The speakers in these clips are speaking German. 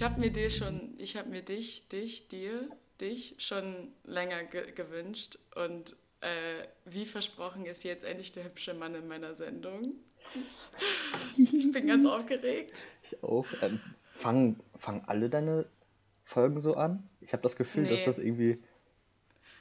ich hab mir dir schon, ich habe mir dich, dich, dir, dich schon länger ge gewünscht und äh, wie versprochen ist jetzt endlich der hübsche Mann in meiner Sendung. Ich bin ganz aufgeregt. Ich auch. Ähm, fangen, fangen alle deine Folgen so an? Ich habe das Gefühl, dass Nee. das irgendwie.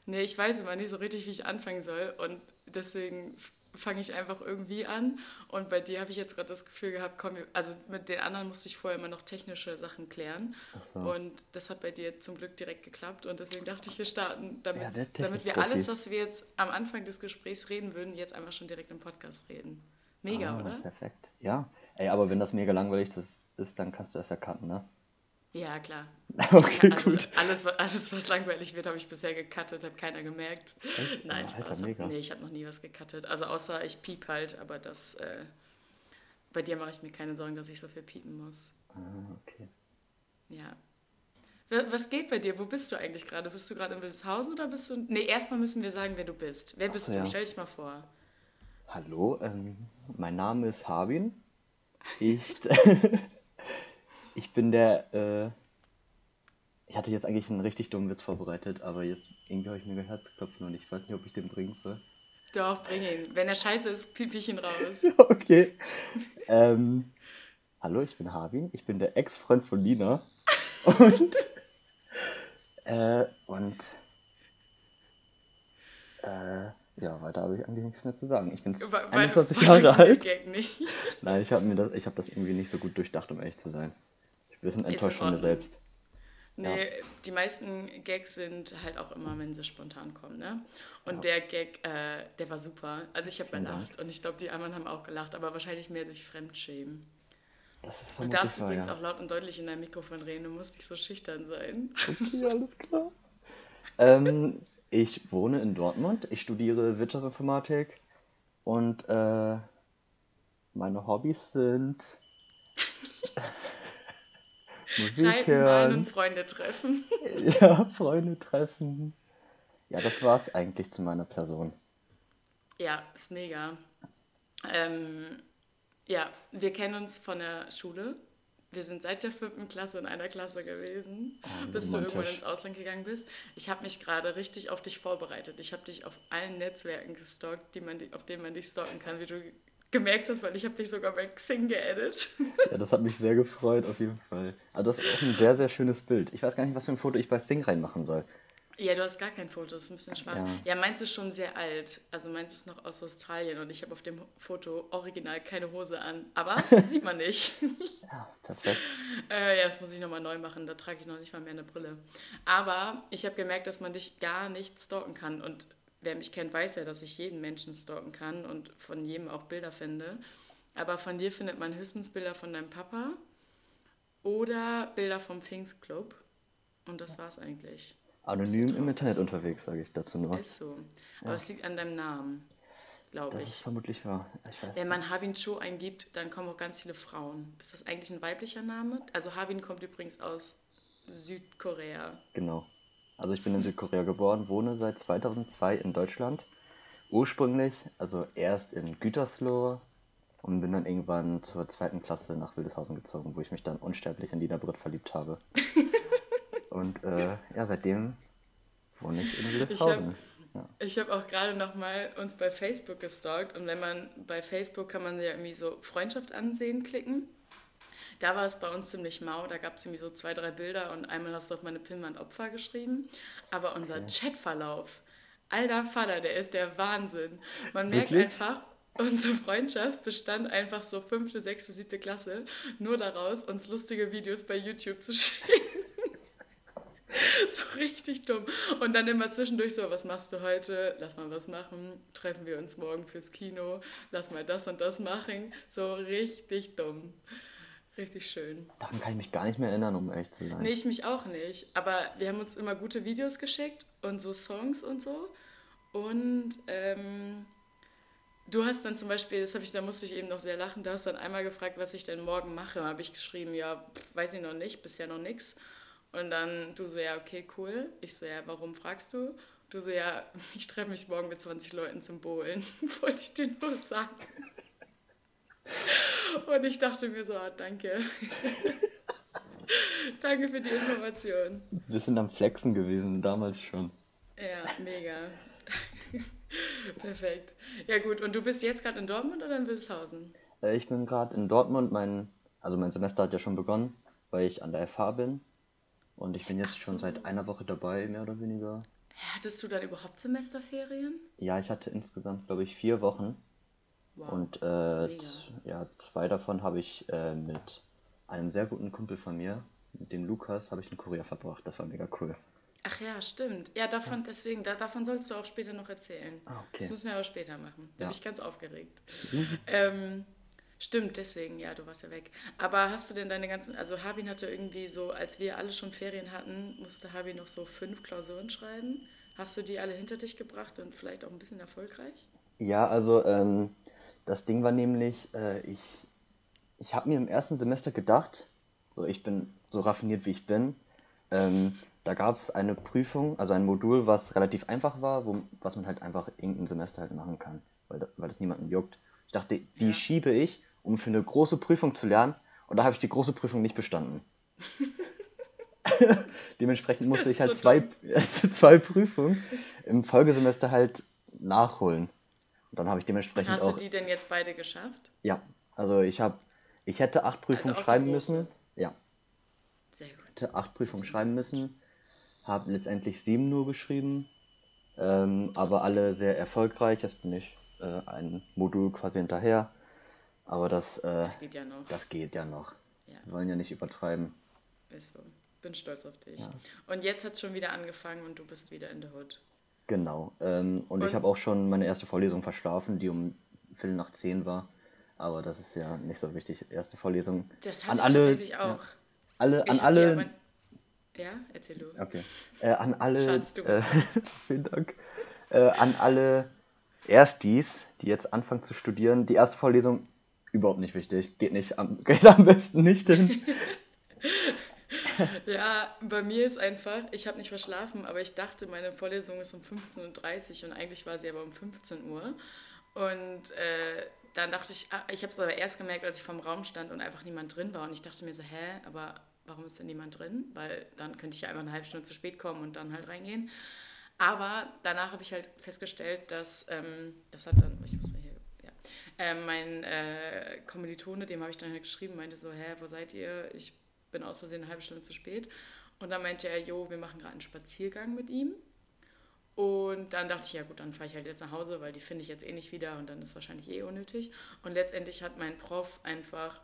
Nee, ich weiß immer nicht so richtig, wie ich anfangen soll und deswegen fange ich einfach irgendwie an. Und bei dir habe ich jetzt gerade das Gefühl gehabt, komm, also mit den anderen musste ich vorher immer noch technische Sachen klären. So. Und das hat bei dir zum Glück direkt geklappt. Und deswegen dachte ich, wir starten, damit, Ja, damit wir alles, was wir jetzt am Anfang des Gesprächs reden würden, jetzt einfach schon direkt im Podcast reden. Mega, Ah, oder? Perfekt. Ja. Ey, aber wenn das mega langweilig ist, dann kannst du das ja cutten, ne? Ja, klar. Okay, also, gut. Alles, alles, was langweilig wird, habe ich bisher gecuttet, hat keiner gemerkt. Echt? Nein, Alter, Spaß. mega. Nee, ich habe noch nie was gecuttet. Also außer ich piep halt, aber das, äh, bei dir mache ich mir keine Sorgen, dass ich so viel piepen muss. Ah, okay. Ja. Wa- Was geht bei dir? Wo bist du eigentlich gerade? Bist du gerade in Wildeshausen oder bist du... Nee, erstmal müssen wir sagen, wer du bist. Wer bist so, du? ja. Stell dich mal vor. Hallo, ähm, mein Name ist Harbin. Ich, ich bin der. Äh, ich hatte jetzt eigentlich einen richtig dummen Witz vorbereitet, aber jetzt irgendwie habe ich mir mein Herz geklopft und ich weiß nicht, ob ich den bringen soll. Doch, bring ihn. Wenn er scheiße ist, piep ich ihn raus. Okay. Ähm, hallo, ich bin Harvin. Ich bin der Ex-Freund von Lina. Und. äh, und. Äh, ja, weiter habe ich eigentlich nichts mehr zu sagen. Ich bin Weil- weil- 21 weil Jahre alt. Nein, ich habe das, ich habe das irgendwie nicht so gut durchdacht, um ehrlich zu sein. Bisschen in enttäuscht von mir selbst. Nee, die meisten Gags sind halt auch immer, wenn sie spontan kommen, ne? Und der Gag, äh, der war super. Also ich habe gelacht und ich glaube, die anderen haben auch gelacht, aber wahrscheinlich mehr durch Fremdschämen. Das ist Du darfst wahr, übrigens ja. auch laut und deutlich in dein Mikrofon reden, du musst nicht so schüchtern sein. Okay, alles klar. ähm, ich wohne in Dortmund. Ich studiere Wirtschaftsinformatik und äh, meine Hobbys sind Musik Reiten, malen und hören, Freunde treffen. ja, Freunde treffen. Ja, das war's eigentlich zu meiner Person. Ja, ist mega. Ähm, ja, wir kennen uns von der Schule. Wir sind seit der fünften Klasse in einer Klasse gewesen, Oh, bis du irgendwann ins Ausland gegangen bist. Ich habe mich gerade richtig auf dich vorbereitet. Ich habe dich auf allen Netzwerken gestalkt, die man, auf denen man dich stalken kann, wie du gemerkt hast, weil ich habe dich sogar bei Xing geedit. Ja, das hat mich sehr gefreut, auf jeden Fall. Also das ist auch ein sehr, sehr schönes Bild. Ich weiß gar nicht, was für ein Foto ich bei Sing reinmachen soll. Ja, du hast gar kein Foto, das ist ein bisschen schwach. Ja. Ja, meins ist schon sehr alt. Also meins ist noch aus Australien und ich habe auf dem Foto original keine Hose an. Aber sieht man nicht. Ja, perfekt. Äh, ja, das muss ich nochmal neu machen. Da trage ich noch nicht mal mehr eine Brille. Aber ich habe gemerkt, dass man dich gar nicht stalken kann. Und wer mich kennt, weiß ja, dass ich jeden Menschen stalken kann und von jedem auch Bilder finde. Aber von dir findet man höchstens Bilder von deinem Papa oder Bilder vom Pfingstclub. Und das war's eigentlich. Anonym im Internet unterwegs, sage ich dazu nur. Ist so. Aber es liegt an deinem Namen, glaube Das ist ich. vermutlich wahr. Ich Wenn man Harbin Cho eingibt, dann kommen auch ganz viele Frauen. Ist das eigentlich ein weiblicher Name? Also Harbin kommt übrigens aus Südkorea. Genau. Also ich bin in Südkorea geboren, wohne seit 2002 in Deutschland. Ursprünglich, also erst in Gütersloh und bin dann irgendwann zur zweiten Klasse nach Wildeshausen gezogen, wo ich mich dann unsterblich in Lina Britt verliebt habe. und äh, ja, seitdem wohne ich in Wildeshausen. Ich habe auch gerade noch mal uns bei Facebook gestalkt und wenn man bei Facebook kann man ja irgendwie so Freundschaft ansehen klicken. Da war es bei uns ziemlich mau, da gab es irgendwie so zwei, drei Bilder und einmal hast du auf meine Pinnwand Opfer geschrieben. Aber unser Chatverlauf, alter Vater, der ist der Wahnsinn. Man merkt Wirklich? einfach, unsere Freundschaft bestand einfach so fünfte, sechste, siebte Klasse nur daraus, uns lustige Videos bei YouTube zu schicken. so richtig dumm. Und dann immer zwischendurch so, was machst du heute? Lass mal was machen. Treffen wir uns morgen fürs Kino. Lass mal das und das machen. So richtig dumm. Richtig schön. Daran kann ich mich gar nicht mehr erinnern, um ehrlich zu sein. Nee, ich mich auch nicht. Aber wir haben uns immer gute Videos geschickt und so Songs und so. Und ähm, du hast dann zum Beispiel, das habe ich, da musste ich eben noch sehr lachen, du hast dann einmal gefragt, was ich denn morgen mache. Da habe ich geschrieben, ja, pf, weiß ich noch nicht, bisher noch nichts. Und dann du so, ja, okay, cool. Ich so, ja, warum fragst du? Du so, ja, ich treffe mich morgen mit 20 Leuten zum Bowlen. Wollte ich dir nur sagen. Und ich dachte mir so, ah, danke. danke für die Information. Wir sind am Flexen gewesen, damals schon. Ja, mega. Perfekt. Ja gut, und du bist jetzt gerade in Dortmund oder in Wildeshausen? Äh, ich bin gerade in Dortmund, mein, also mein Semester hat ja schon begonnen, weil ich an der FH bin. Und ich bin jetzt Ach schon so. seit einer Woche dabei, mehr oder weniger. Hattest du dann überhaupt Semesterferien? Ja, ich hatte insgesamt, glaube ich, vier Wochen. Wow. Und äh, ja, zwei davon habe ich äh, mit einem sehr guten Kumpel von mir, mit dem Lukas, habe ich in Korea verbracht. Das war mega cool. Ach ja, stimmt. Ja, davon, deswegen, da, davon sollst du auch später noch erzählen. Ah, okay. Das müssen wir aber später machen. Da Ja. bin ich ganz aufgeregt. ähm, stimmt, deswegen, ja, du warst ja weg. Aber hast du denn deine ganzen, also Habin hatte irgendwie so, als wir alle schon Ferien hatten, musste Habin noch so fünf Klausuren schreiben. Hast du die alle hinter dich gebracht und vielleicht auch ein bisschen erfolgreich? Ja, also ähm, das Ding war nämlich, äh, ich, ich habe mir im ersten Semester gedacht, so ich bin so raffiniert wie ich bin, ähm, da gab es eine Prüfung, also ein Modul, was relativ einfach war, wo, was man halt einfach irgendein Semester halt machen kann, weil, weil das niemanden juckt. Ich dachte, die Ja. schiebe ich, um für eine große Prüfung zu lernen, und da habe ich die große Prüfung nicht bestanden. Dementsprechend musste ich halt so zwei, zwei Prüfungen im Folgesemester halt nachholen. Und dann habe ich dementsprechend Hast auch. du die denn jetzt beide geschafft? Ja, also ich habe, ich hätte acht Prüfungen auch die schreiben müssen. Ja, Sehr gut. hätte acht Prüfungen schreiben müssen. Habe letztendlich sieben nur geschrieben. Ähm, aber alle sehr erfolgreich. Jetzt bin ich äh, ein Modul quasi hinterher. Aber das, äh, Das geht ja noch. das geht ja noch. Ja. Wir wollen ja nicht übertreiben. Ist so. Bin stolz auf dich. Ja. Und jetzt hat es schon wieder angefangen und du bist wieder in der Hood. Genau. Ähm, und ich Und- habe auch schon meine erste Vorlesung verschlafen, die um Viertel nach zehn war. Aber das ist ja nicht so wichtig. Erste Vorlesung. Das An hatte ich alle- tatsächlich ja. auch. Alle, Ich an alle. aber- Ja, erzähl du. Okay. Äh, an alle, Schatz, du äh, vielen Dank. Äh, an alle Erstis, die jetzt anfangen zu studieren. Die erste Vorlesung überhaupt nicht wichtig. Geht nicht, am, geht am besten nicht hin. Ja, bei mir ist einfach, ich habe nicht verschlafen, aber ich dachte, meine Vorlesung ist um 15.30 Uhr und eigentlich war sie aber um 15 Uhr. Und äh, dann dachte ich, ah, ich habe es aber erst gemerkt, als ich vom Raum stand und einfach niemand drin war. Und ich dachte mir so, hä, aber warum ist denn niemand drin? Weil dann könnte ich ja einfach eine halbe Stunde zu spät kommen und dann halt reingehen. Aber danach habe ich halt festgestellt, dass ähm, das hat dann, ich muss mal hier, ja, ähm, mein äh, Kommilitone, dem habe ich dann halt geschrieben, meinte so, hä, wo seid ihr? Ich bin aus Versehen eine halbe Stunde zu spät. Und dann meinte er, jo, wir machen gerade einen Spaziergang mit ihm. Und dann dachte ich, ja gut, dann fahre ich halt jetzt nach Hause, weil die finde ich jetzt eh nicht wieder und dann ist wahrscheinlich eh unnötig. Und letztendlich hat mein Prof einfach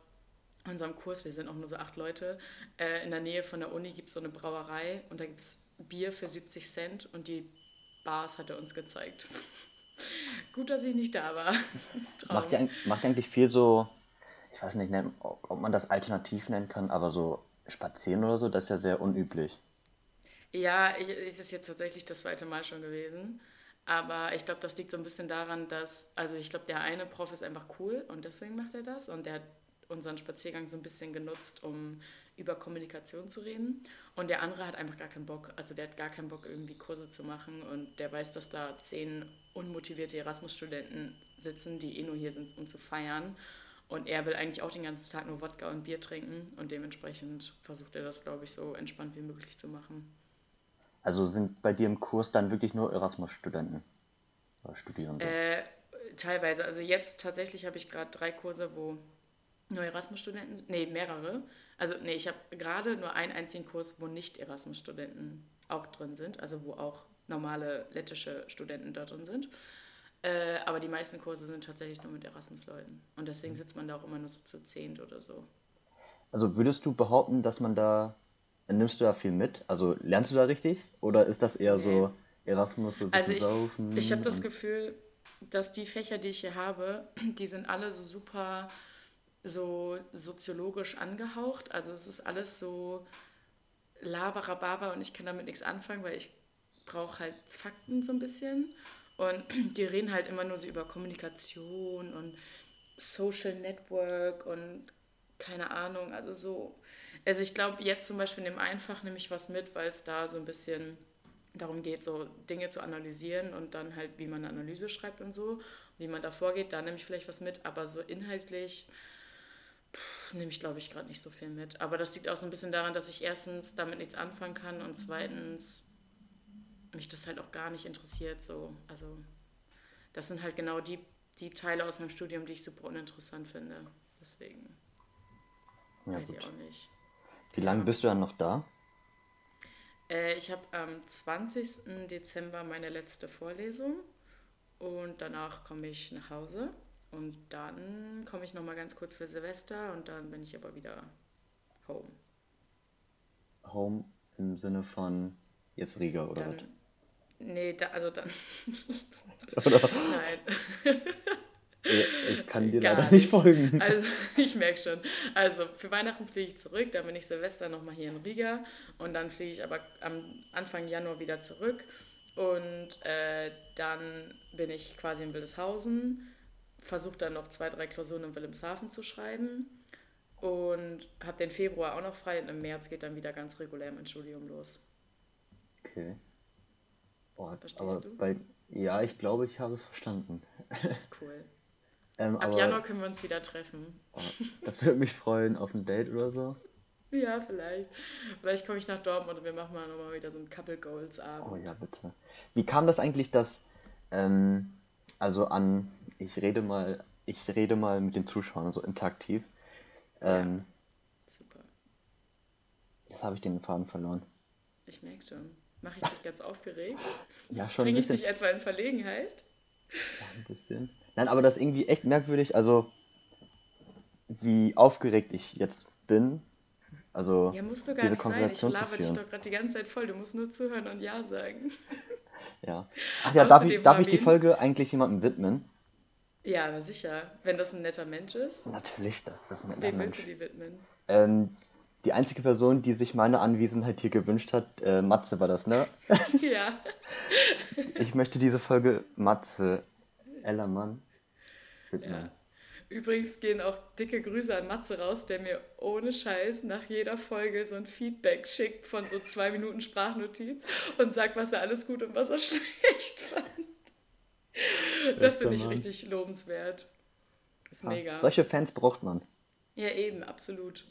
in unserem Kurs, wir sind auch nur so acht Leute, äh, in der Nähe von der Uni gibt es so eine Brauerei und da gibt es Bier für 70 Cent und die Bars hat er uns gezeigt. Gut, dass ich nicht da war. Macht ihr, macht ihr eigentlich viel so, ich weiß nicht, ob man das alternativ nennen kann, aber so spazieren oder so, das ist ja sehr unüblich. Ja, ich, es ist jetzt tatsächlich das zweite Mal schon gewesen. Aber ich glaube, das liegt so ein bisschen daran, dass, also ich glaube, der eine Prof ist einfach cool und deswegen macht er das. Und der hat unseren Spaziergang so ein bisschen genutzt, um über Kommunikation zu reden. Und der andere hat einfach gar keinen Bock. Also der hat gar keinen Bock, irgendwie Kurse zu machen. Und der weiß, dass da zehn unmotivierte Erasmus-Studenten sitzen, die eh nur hier sind, um zu feiern. Und er will eigentlich auch den ganzen Tag nur Wodka und Bier trinken. Und dementsprechend versucht er das, glaube ich, so entspannt wie möglich zu machen. Also sind bei dir im Kurs dann wirklich nur Erasmus-Studenten oder Studierende? Äh, teilweise. Also jetzt tatsächlich habe ich gerade drei Kurse, wo nur Erasmus-Studenten, nee, mehrere. Also nee, ich habe gerade nur einen einzigen Kurs, wo nicht Erasmus-Studenten auch drin sind, also wo auch normale lettische Studenten da drin sind. Äh, aber die meisten Kurse sind tatsächlich nur mit Erasmus-Leuten. Und deswegen sitzt man da auch immer nur so zu zehnt oder so. Also würdest du behaupten, dass man da, nimmst du da viel mit? Also lernst du da richtig? Oder ist das eher Nee. so Erasmus, so Also ich, saufen? ich habe das Gefühl, dass die Fächer, die ich hier habe, die sind alle so super so soziologisch angehaucht. Also es ist alles so laberababa und ich kann damit nichts anfangen, weil ich brauche halt Fakten so ein bisschen. Und die reden halt immer nur so über Kommunikation und Social Network und keine Ahnung, also so. Also ich glaube, jetzt zum Beispiel in dem Einfach nehme ich was mit, weil es da so ein bisschen darum geht, so Dinge zu analysieren und dann halt, wie man eine Analyse schreibt und so, wie man da vorgeht, da nehme ich vielleicht was mit, aber so inhaltlich pff, nehme ich, glaube ich, gerade nicht so viel mit. Aber das liegt auch so ein bisschen daran, dass ich erstens damit nichts anfangen kann und zweitens mich das halt auch gar nicht interessiert. So. Also das sind halt genau die, die Teile aus meinem Studium, die ich super uninteressant finde. Deswegen Ja, weiß gut. ich auch nicht. Wie lange bist du dann noch da? Äh, ich habe am 20. Dezember meine letzte Vorlesung und danach komme ich nach Hause und dann komme ich noch mal ganz kurz für Silvester und dann bin ich aber wieder home. Home im Sinne von jetzt Riga oder Dann, nee, da, also dann? Oder? nein. Ich kann dir Gar leider nicht nicht. folgen. Also, ich merke schon. Also, für Weihnachten fliege ich zurück, dann bin ich Silvester nochmal hier in Riga und dann fliege ich aber am Anfang Januar wieder zurück und äh, dann bin ich quasi in Wildeshausen, versuche dann noch zwei, drei Klausuren in Wilhelmshaven zu schreiben und habe den Februar auch noch frei und im März geht dann wieder ganz regulär mein Studium los. Okay. Oh, Verstehst aber du? bei, ja, ich glaube, ich habe es verstanden. Cool. Ähm, Ab aber Januar können wir uns wieder treffen. oh, das würde mich freuen auf ein Date oder so. Ja, vielleicht. Vielleicht komme ich nach Dortmund und wir machen mal nochmal wieder so einen Couple Goals Abend. Oh ja, bitte. Wie kam das eigentlich, dass, ähm, also an, ich rede mal, ich rede mal mit den Zuschauern so interaktiv. Ähm, Super. Jetzt habe ich den Faden verloren. Ich merke schon. Mache ich dich ganz aufgeregt? Ja, schon Bringe ich dich etwa in Verlegenheit? Ja, ein bisschen. Nein, aber das ist irgendwie echt merkwürdig, also wie aufgeregt ich jetzt bin. Also Ja, musst du gar diese nicht sein. Ich laber dich doch gerade die ganze Zeit voll. Du musst nur zuhören und Ja sagen. Ja. Ach ja, darf ich, darf ich die Folge eigentlich jemandem widmen? Ja, aber sicher. Wenn das ein netter Mensch ist, Natürlich, das ist ein netter wem willst Mensch. du die widmen? Ähm, die einzige Person, die sich meine Anwesenheit hier gewünscht hat, äh, Matze war das, ne? ja. Ich möchte diese Folge Matze Ellermann widmen. ja. Übrigens gehen auch dicke Grüße an Matze raus, der mir ohne Scheiß nach jeder Folge so ein Feedback schickt von so zwei Minuten Sprachnotiz und sagt, was er alles gut und was er schlecht fand. Das finde ich richtig lobenswert. Ist Ja, mega. Solche Fans braucht man. Ja, eben, absolut.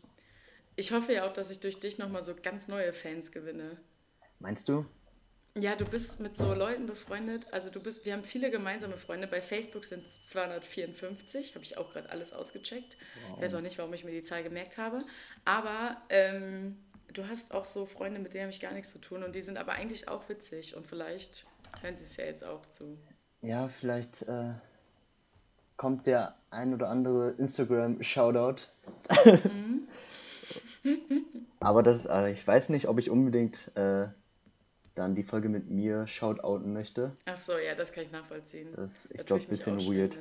Ich hoffe ja auch, dass ich durch dich nochmal so ganz neue Fans gewinne. Meinst du? Ja, du bist mit so Leuten befreundet. Also du bist, wir haben viele gemeinsame Freunde. Bei Facebook sind es 254. Habe ich auch gerade alles ausgecheckt. Ich weiß auch nicht, warum ich mir die Zahl gemerkt habe. Aber ähm, du hast auch so Freunde, mit denen habe ich gar nichts zu tun. Und die sind aber eigentlich auch witzig. Und vielleicht hören sie es ja jetzt auch zu. Ja, vielleicht äh, kommt der ein oder andere Instagram-Shoutout. Mhm. Aber das, äh, ich weiß nicht, ob ich unbedingt äh, dann die Folge mit mir shoutouten möchte. Ach so, ja, das kann ich nachvollziehen. Das, ich Da glaube, ein bisschen weird.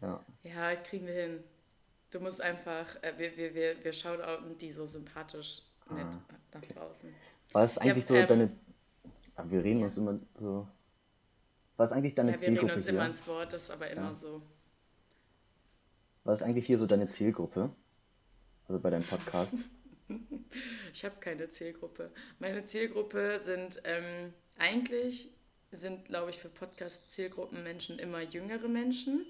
Ja. Ja, kriegen wir hin. Du musst einfach, äh, wir, wir, wir, wir shoutouten die so sympathisch nett nach draußen. War es eigentlich so ähm, deine. Wir reden ja. uns immer so. Was ist eigentlich deine Ja, wir reden Zielgruppe uns hier? immer ins Wort, das ist aber immer Ja. so. Was ist eigentlich hier so deine Zielgruppe? Also bei deinem Podcast? Ich habe keine Zielgruppe. Meine Zielgruppe sind ähm, eigentlich sind, glaube ich, für Podcast-Zielgruppen Menschen immer jüngere Menschen.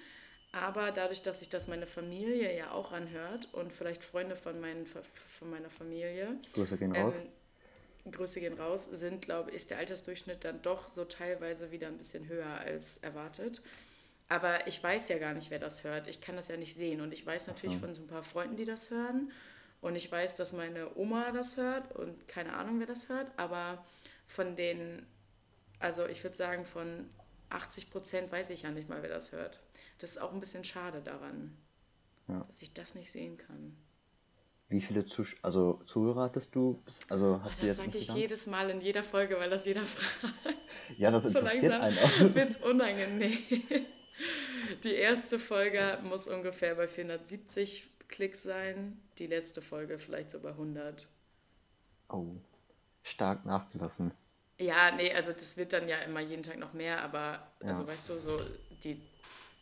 Aber dadurch, dass sich das meine Familie ja auch anhört und vielleicht Freunde von, meinen, von meiner Familie, Grüße gehen raus. Ähm, Grüße gehen raus, sind, glaube ich, ist der Altersdurchschnitt dann doch so teilweise wieder ein bisschen höher als erwartet. Aber ich weiß ja gar nicht, wer das hört. Ich kann das ja nicht sehen. Und ich weiß natürlich so. von so ein paar Freunden, die das hören. Und ich weiß, dass meine Oma das hört und keine Ahnung, wer das hört. Aber von den, also ich würde sagen, von 80 Prozent weiß ich ja nicht mal, wer das hört. Das ist auch ein bisschen schade daran, Ja. dass ich das nicht sehen kann. Wie viele Zusch also Zuhörer hattest du? Also Oh, hast du das sage ich jedes Mal in jeder Folge, weil das jeder fragt. Ja, das So interessiert langsam einen auch. wird es unangenehm. Die erste Folge muss ungefähr bei 470 Klicks sein. Die letzte Folge vielleicht so bei 100. Oh, stark nachgelassen. Ja, nee, also das wird dann ja immer jeden Tag noch mehr, aber also Ja. weißt du, so die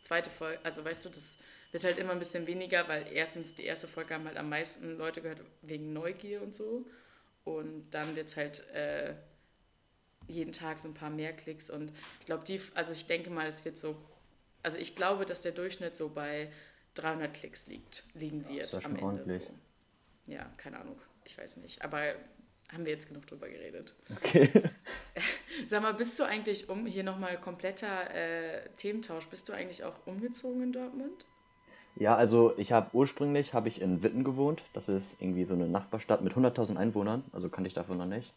zweite Folge, also weißt du, das wird halt immer ein bisschen weniger, weil erstens die erste Folge haben halt am meisten Leute gehört wegen Neugier und so. Und dann wird es halt äh, jeden Tag so ein paar mehr Klicks und ich glaube, die, also ich denke mal, es wird so, also ich glaube, dass der Durchschnitt so bei 300 Klicks liegt, liegen wird ja am Ende. ordentlich. So. Ja, keine Ahnung, ich weiß nicht, aber haben wir jetzt genug drüber geredet. Okay. Sag mal, bist du eigentlich um, hier nochmal kompletter äh, Thementausch, bist du eigentlich auch umgezogen in Dortmund? Ja, also ich habe ursprünglich habe ich in Witten gewohnt. Das ist irgendwie so eine Nachbarstadt mit 100.000 Einwohnern, also kannte ich davon noch nicht.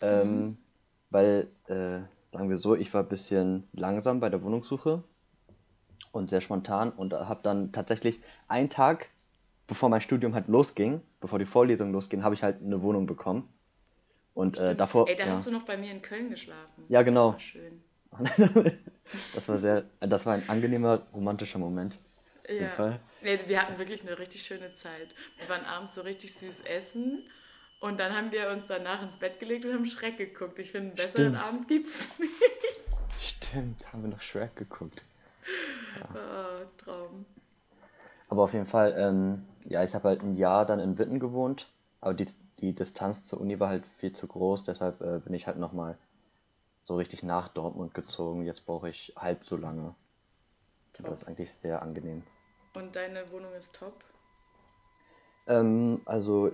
Ähm, weil, äh, sagen wir so, ich war ein bisschen langsam bei der Wohnungssuche und sehr spontan und habe dann tatsächlich einen Tag, bevor mein Studium halt losging, bevor die Vorlesungen losgingen, habe ich halt eine Wohnung bekommen. Und äh, davor, Ey, da ja. hast du noch bei mir in Köln geschlafen. Ja, genau. Das war schön. Das war sehr, das war ein angenehmer, romantischer Moment. Auf jeden Ja. Fall. Nee, wir hatten wirklich eine richtig schöne Zeit. Wir waren abends so richtig süß essen und dann haben wir uns danach ins Bett gelegt und haben Schreck geguckt. Ich finde, einen besseren Stimmt. Abend gibt's nicht. Stimmt, haben wir noch Shrek geguckt. Oh, Traum. Aber auf jeden Fall, ähm, ja, ich habe halt ein Jahr dann in Witten gewohnt, aber die, die Distanz zur Uni war halt viel zu groß, deshalb äh, bin ich halt nochmal so richtig nach Dortmund gezogen. Jetzt brauche ich halb so lange. Und Das ist eigentlich sehr angenehm. Und deine Wohnung ist top? Ähm, also,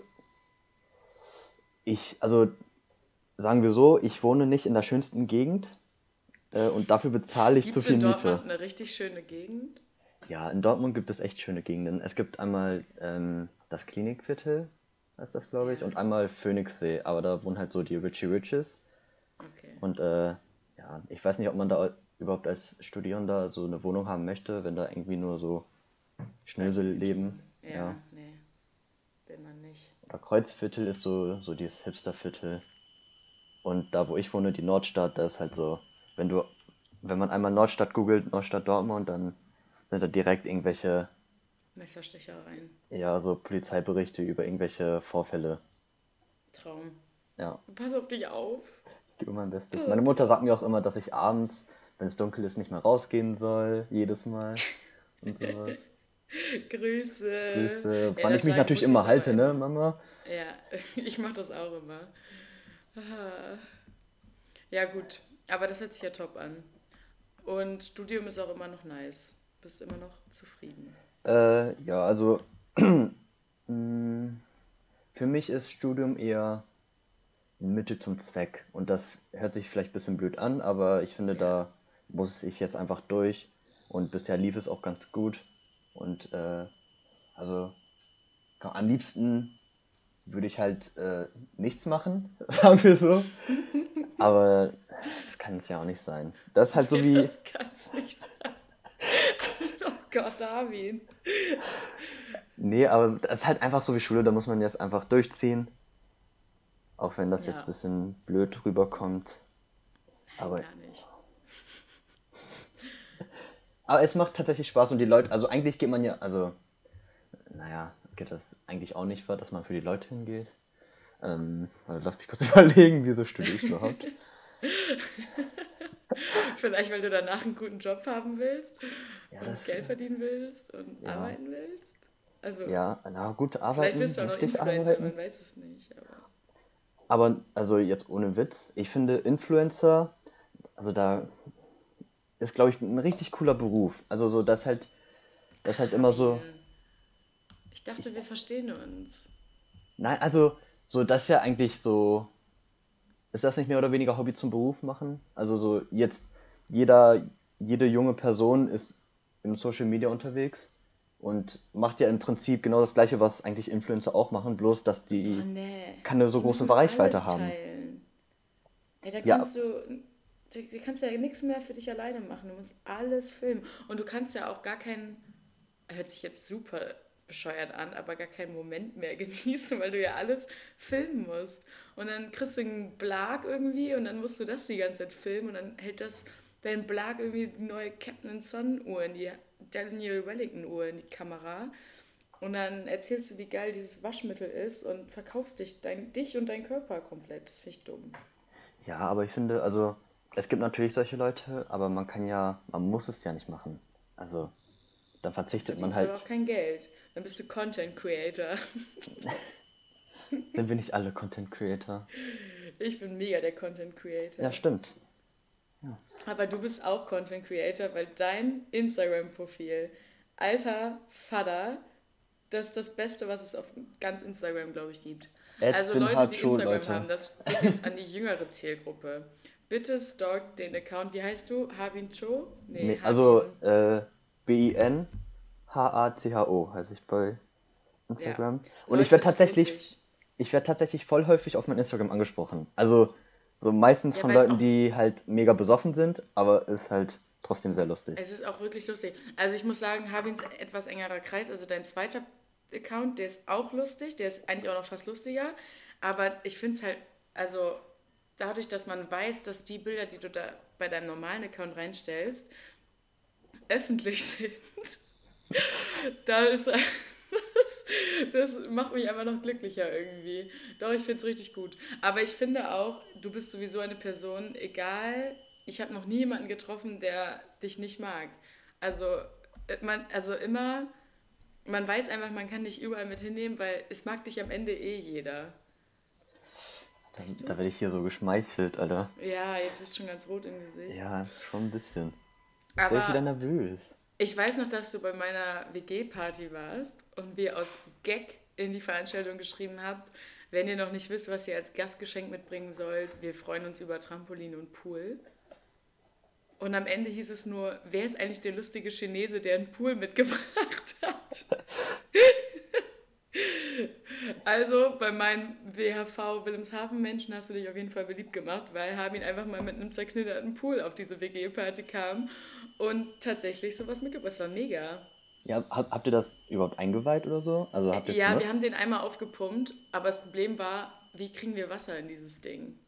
ich, also, sagen wir so, ich wohne nicht in der schönsten Gegend äh, und dafür bezahle ich Gibt zu viel in Miete. Dortmund eine richtig schöne Gegend? Ja, in Dortmund gibt es echt schöne Gegenden. Es gibt einmal ähm, das Klinikviertel, heißt das, glaube ich, und einmal Phoenixsee, aber da wohnen halt so die Richie Riches. Okay. Und äh, ja, ich weiß nicht, ob man da überhaupt als Studierender so eine Wohnung haben möchte, wenn da irgendwie nur so Schnösel leben. Ja, Ja. nee. Will man nicht. Oder Kreuzviertel ist so, so dieses Hipsterviertel. Und da, wo ich wohne, die Nordstadt, da ist halt so, wenn du, wenn man einmal Nordstadt googelt, Nordstadt Dortmund, dann sind da direkt irgendwelche Messerstechereien. Ja, so Polizeiberichte über irgendwelche Vorfälle. Traum. Ja, Pass auf dich auf. ich gebe mein Bestes. Meine Mutter sagt mir auch immer, dass ich abends, wenn es dunkel ist, nicht mehr rausgehen soll. Jedes Mal. Und sowas. Grüße. Grüße. Ja, Wann ich das mich natürlich immer halte, ne. Mama? Ja, ich mache das auch immer. Ah. Ja, gut. Aber das hört sich ja top an. Und Studium ist auch immer noch nice. Bist immer noch zufrieden. Äh, ja, also mh, für mich ist Studium eher ein Mittel zum Zweck. Und das hört sich vielleicht ein bisschen blöd an, aber ich finde, da muss ich jetzt einfach durch. Und bisher lief es auch ganz gut. Und äh, also am liebsten würde ich halt äh, nichts machen, sagen wir so. Aber kann es ja auch nicht sein. Das ist halt so wie. Das kann's nicht sein. Oh Gott, Armin. Nee, aber das ist halt einfach so wie Schule, da muss man jetzt einfach durchziehen. Auch wenn das jetzt Ja. ein bisschen blöd rüberkommt. Aber, Gar nicht. aber es macht tatsächlich Spaß und die Leute, also eigentlich geht man ja, also, naja, geht das eigentlich auch nicht vor, dass man für die Leute hingeht. Ähm, also lass mich kurz überlegen, wieso studiere ich überhaupt? Vielleicht, weil du danach einen guten Job haben willst Ja, und Geld verdienen willst und Ja. arbeiten willst. Also, Ja, na gut, vielleicht arbeiten, wirst du auch noch Influencer, arbeiten. man weiß es nicht. Aber Aber also jetzt ohne Witz, ich finde Influencer, also da ist, glaube ich, ein richtig cooler Beruf. Also so, das halt, das halt immer so. ich dachte, wir verstehen uns. Nein, also so, das ist ja eigentlich so. Ist das nicht mehr oder weniger Hobby zum Beruf machen? Also so jetzt jeder, jede junge Person ist im Social Media unterwegs und macht ja im Prinzip genau das gleiche, was eigentlich Influencer auch machen, bloß dass die Oh nee. keine so Die große Reichweite haben. Teilen. Ey, da Ja. kannst du du, du kannst ja nichts mehr für dich alleine machen. Du musst alles filmen. Und du kannst ja auch gar keinen, hört sich jetzt super bescheuert an, aber gar keinen Moment mehr genießen, weil du ja alles filmen musst. Und dann kriegst du einen Blag irgendwie und dann musst du das die ganze Zeit filmen und dann hält das dein Blag irgendwie die neue Captain Sun Uhr in die Daniel Wellington Uhr in die Kamera. Und dann erzählst du, wie geil dieses Waschmittel ist und verkaufst dich, dein, dich und dein Körper komplett. Das finde ich dumm. Ja, aber ich finde, also es gibt natürlich solche Leute, aber man kann ja, man muss es ja nicht machen. Also dann verzichtet man halt. aber auch kein Geld. Dann bist du Content Creator. Sind wir nicht alle Content Creator? Ich bin mega der Content Creator. Ja, stimmt. Aber du bist auch Content Creator, weil dein Instagram-Profil, alter Vater, das ist das Beste, was es auf ganz Instagram, glaube ich, gibt. Ed also Leute, die Instagram Leute. haben, das geht jetzt an die jüngere Zielgruppe. Bitte stalk den Account. Wie heißt du? Harbin Cho? Nee, Harbin- also äh, B-I-N-H-A-C-H-O heiße ich bei Instagram. Und Leute, ich werde tatsächlich, ich werde tatsächlich voll häufig auf mein Instagram angesprochen. Also so meistens Ja, von Leuten, die halt mega besoffen sind, aber ist halt trotzdem sehr lustig. Es ist auch wirklich lustig. Also ich muss sagen, Harbins etwas engerer Kreis, also dein zweiter Account, der ist auch lustig, der ist eigentlich auch noch fast lustiger, aber ich finde es halt, also dadurch, dass man weiß, dass die Bilder, die du da bei deinem normalen Account reinstellst, öffentlich sind, da ist das, das macht mich einfach noch glücklicher irgendwie. Doch, ich finde es richtig gut. Aber ich finde auch, du bist sowieso eine Person, egal, ich habe noch nie jemanden getroffen, der dich nicht mag. Also, äh, man, also immer, man weiß einfach, man kann dich überall mit hinnehmen, weil es mag dich am Ende eh jeder. Da, da werde ich hier so geschmeichelt, Alter. Ja, jetzt bist du schon ganz rot im Gesicht. Ja, schon ein bisschen. Werde ich wieder Aber nervös. ich weiß noch, dass du bei meiner WG-Party warst und wir aus Gag in die Veranstaltung geschrieben habt, wenn ihr noch nicht wisst, was ihr als Gastgeschenk mitbringen sollt, wir freuen uns über Trampolin und Pool. Und am Ende hieß es nur, wer ist eigentlich der lustige Chinese, der einen Pool mitgebracht hat? Also bei meinen WHV Wilhelmshaven-Menschen hast du dich auf jeden Fall beliebt gemacht, weil Harbin einfach mal mit einem zerknitterten Pool auf diese WG-Party kam und tatsächlich sowas mitgebracht. Das war mega. Ja, hab, habt ihr das überhaupt eingeweiht oder so? Also habt ihr es Ja, wir benutzt? haben den einmal aufgepumpt, aber das Problem war, wie kriegen wir Wasser in dieses Ding?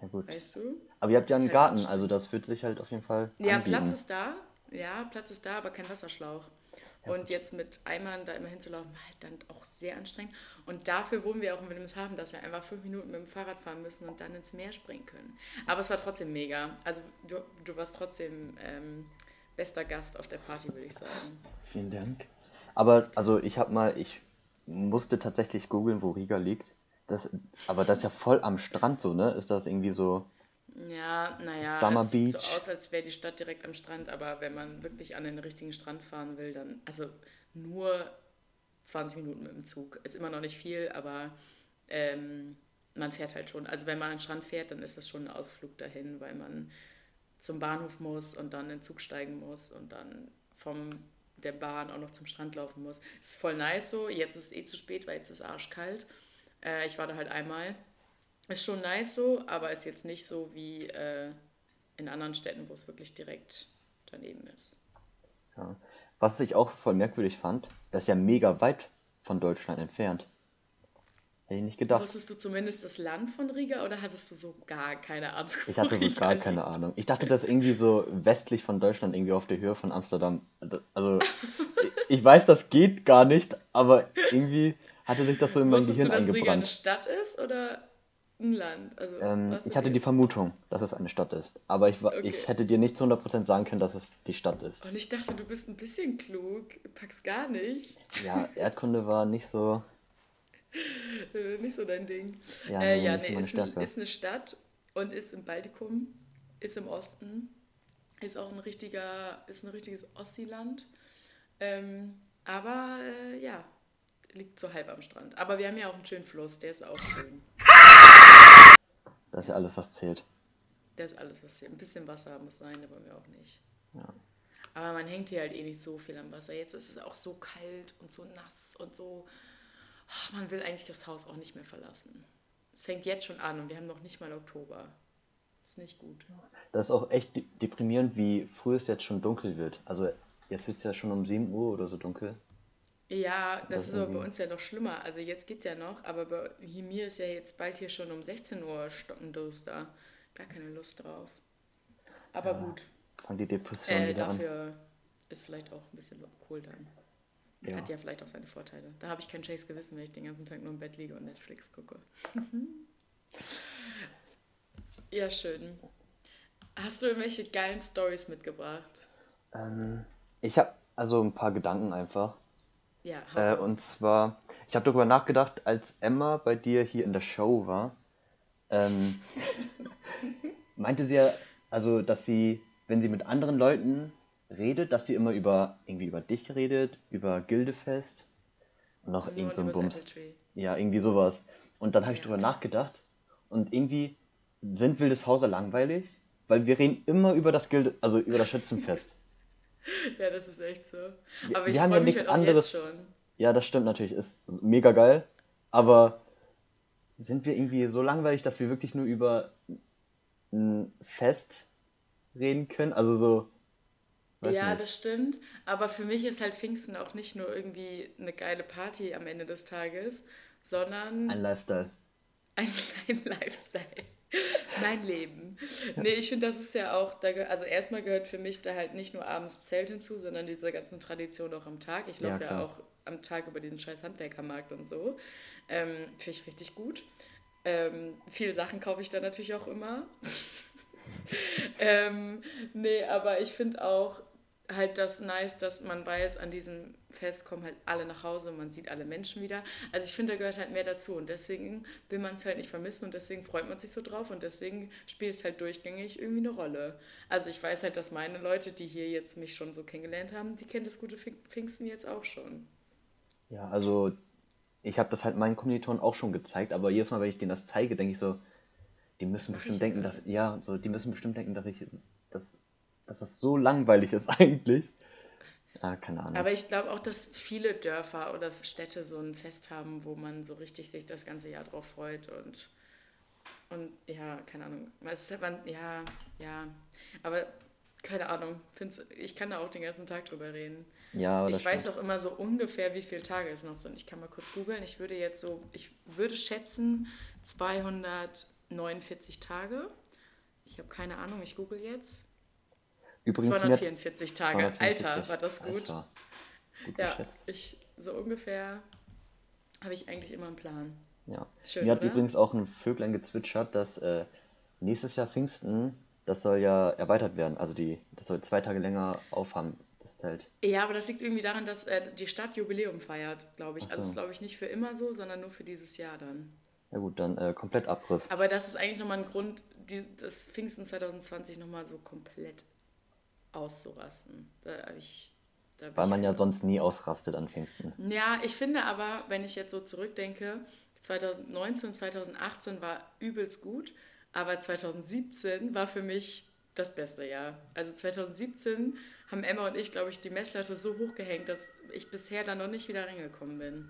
Ja, gut. Weißt du? Aber ihr habt ja einen halt Garten, also das wird sich halt auf jeden Fall Ja, anbieten. Platz ist da. Ja, Platz ist da, aber kein Wasserschlauch. Und jetzt mit Eimern da immer hinzulaufen, war halt dann auch sehr anstrengend. Und dafür wohnen wir auch in Wilhelmshaven, dass wir einfach fünf Minuten mit dem Fahrrad fahren müssen und dann ins Meer springen können. Aber es war trotzdem mega. Also du, du warst trotzdem ähm, bester Gast auf der Party, würde ich sagen. Vielen Dank. Aber also ich habe mal, ich musste tatsächlich googeln, wo Riga liegt. Das, aber das ist ja voll am Strand so, ne? Ist das irgendwie so? Ja, naja, Summer es sieht Beach. so aus, als wäre die Stadt direkt am Strand, aber wenn man wirklich an den richtigen Strand fahren will, dann, also nur 20 Minuten mit dem Zug. Ist immer noch nicht viel, aber ähm, man fährt halt schon. Also wenn man an den Strand fährt, dann ist das schon ein Ausflug dahin, weil man zum Bahnhof muss und dann in den Zug steigen muss und dann vom der Bahn auch noch zum Strand laufen muss. Ist voll nice so. Jetzt ist es eh zu spät, weil jetzt ist es arschkalt. Äh, ich war da halt einmal. Ist schon nice so, aber ist jetzt nicht so wie äh, in anderen Städten, wo es wirklich direkt daneben ist. Ja. Was ich auch voll merkwürdig fand, das ist ja mega weit von Deutschland entfernt. Hätte ich nicht gedacht. Wusstest du zumindest das Land von Riga oder hattest du so gar keine Ahnung? Ich hatte so gar liegt? keine Ahnung. Ich dachte, das irgendwie so westlich von Deutschland, irgendwie auf der Höhe von Amsterdam. Also, ich weiß, das geht gar nicht, aber irgendwie hatte sich das so in mein Wusstest du, Gehirn dass Riga eine eingebrannt. Stadt ist oder ein Land? Also, Ähm, ich hatte die Vermutung, dass es eine Stadt ist. Aber ich, Okay. ich hätte dir nicht zu 100% sagen können, dass es die Stadt ist. Und ich dachte, du bist ein bisschen klug. Pack's gar nicht. Ja, Erdkunde war nicht so. Äh, nicht so dein Ding. Ja, äh, nee, ja nicht so nee, ist, ein, ist eine Stadt und ist im Baltikum, ist im Osten, ist auch ein richtiger, ist ein richtiges Ossi-Land. Ähm, aber äh, ja, liegt so halb am Strand. Aber wir haben ja auch einen schönen Fluss, der ist auch schön. Das ist ja alles, was zählt. Der ist alles, was hier. Ein bisschen Wasser muss sein, aber mir auch nicht. Ja. Aber man hängt hier halt eh nicht so viel am Wasser. Jetzt ist es auch so kalt und so nass und so. Ah, Man will eigentlich das Haus auch nicht mehr verlassen. Es fängt jetzt schon an und wir haben noch nicht mal Oktober. Ist nicht gut. Das ist auch echt de- deprimierend, wie früh es jetzt schon dunkel wird. Also jetzt wird es ja schon um 7 Uhr oder so dunkel. Ja, das, ist aber bei uns ja noch schlimmer. Also jetzt geht's ja noch, aber bei mir ist ja jetzt bald hier schon um 16 Uhr stockenduster. Gar keine Lust drauf. Aber gut, Fangen die Depressionen äh, wieder an. dafür ist vielleicht auch ein bisschen cool dann. Ja. Hat ja vielleicht auch seine Vorteile. Da habe ich kein scheiß Gewissen, wenn ich den ganzen Tag nur im Bett liege und Netflix gucke. ja, schön. Hast du irgendwelche geilen Stories mitgebracht? Ähm, ich habe also ein paar Gedanken einfach. Ja, Äh, und zwar, ich habe darüber nachgedacht, als Emma bei dir hier in der Show war, ähm, meinte sie ja, also, dass sie, wenn sie mit anderen Leuten redet, dass sie immer über irgendwie über dich redet, über Gildefest und noch Nur irgend so ein Bums. Ja, irgendwie sowas. Und dann habe ich Ja. drüber nachgedacht und irgendwie sind Wildes Hauser langweilig, weil wir reden immer über das Gilde, also über das Schützenfest. Ja, das ist echt so. Aber wir ich haben ja freue mich nichts halt auch anderes- jetzt schon. Ja, das stimmt natürlich, ist mega geil, aber sind wir irgendwie so langweilig, dass wir wirklich nur über ein Fest reden können? Also so, Ja, nicht. das stimmt. Aber für mich ist halt Pfingsten auch nicht nur irgendwie eine geile Party am Ende des Tages, sondern Ein Lifestyle. ein kleiner Lifestyle. Mein Leben. Nee, ich finde, das ist ja auch, also erstmal gehört für mich da halt nicht nur abends Zelt hinzu, sondern diese ganzen Traditionen auch am Tag. Ich Ja, laufe ja, klar. auch am Tag über diesen scheiß Handwerkermarkt und so. Ähm, finde ich richtig gut. Ähm, viele Sachen kaufe ich da natürlich auch immer. ähm, nee, aber ich finde auch halt das nice, dass man weiß, an diesem Fest kommen halt alle nach Hause und man sieht alle Menschen wieder. Also ich finde, da gehört halt mehr dazu und deswegen will man es halt nicht vermissen und deswegen freut man sich so drauf und deswegen spielt es halt durchgängig irgendwie eine Rolle. Also ich weiß halt, dass meine Leute, die hier jetzt mich schon so kennengelernt haben, die kennen das gute Pfing- Pfingsten jetzt auch schon. Ja, also ich habe das halt meinen Kommilitonen auch schon gezeigt, aber jedes Mal, wenn ich denen das zeige, denke ich so, die müssen bestimmt denken, dass, ja, so, die müssen bestimmt denken, dass ich, dass, dass das so langweilig ist eigentlich. Ja, keine Ahnung. Aber ich glaube auch, dass viele Dörfer oder Städte so ein Fest haben, wo man so richtig sich das ganze Jahr drauf freut und, und ja, keine Ahnung. Es ist man, ja, ja, aber keine Ahnung. Ich kann da auch den ganzen Tag drüber reden. ja, aber Ich weiß stimmt. auch immer so ungefähr, wie viele Tage es noch sind. Ich kann mal kurz googeln. Ich würde jetzt so, ich würde schätzen 249 Tage. Ich habe keine Ahnung, ich google jetzt. Übrigens, mir hat- 244 Tage. 244. Alter, war das gut? Alter. Gut Ja, ich so ungefähr habe ich eigentlich immer einen Plan. Ja. Schön, Mir hat oder? übrigens auch ein Vöglein gezwitschert, dass äh, nächstes Jahr Pfingsten, das soll ja erweitert werden. Also die, das soll zwei Tage länger aufhaben, das Zelt. Ja, aber das liegt irgendwie daran, dass äh, die Stadt Jubiläum feiert, glaube ich. Also so. das ist, glaube ich, nicht für immer so, sondern nur für dieses Jahr dann. Ja gut, dann äh, komplett Abriss. Aber das ist eigentlich nochmal ein Grund, die, das Pfingsten 2020 nochmal so komplett auszurasten. Da hab ich, Weil man ja sonst nie ausrastet an Pfingsten. Ja, ich finde aber, wenn ich jetzt so zurückdenke, 2019, 2018 war übelst gut, aber 2017 war für mich das beste Jahr. Also 2017 haben Emma und ich, glaube ich, die Messlatte so hochgehängt, dass ich bisher da noch nicht wieder reingekommen bin.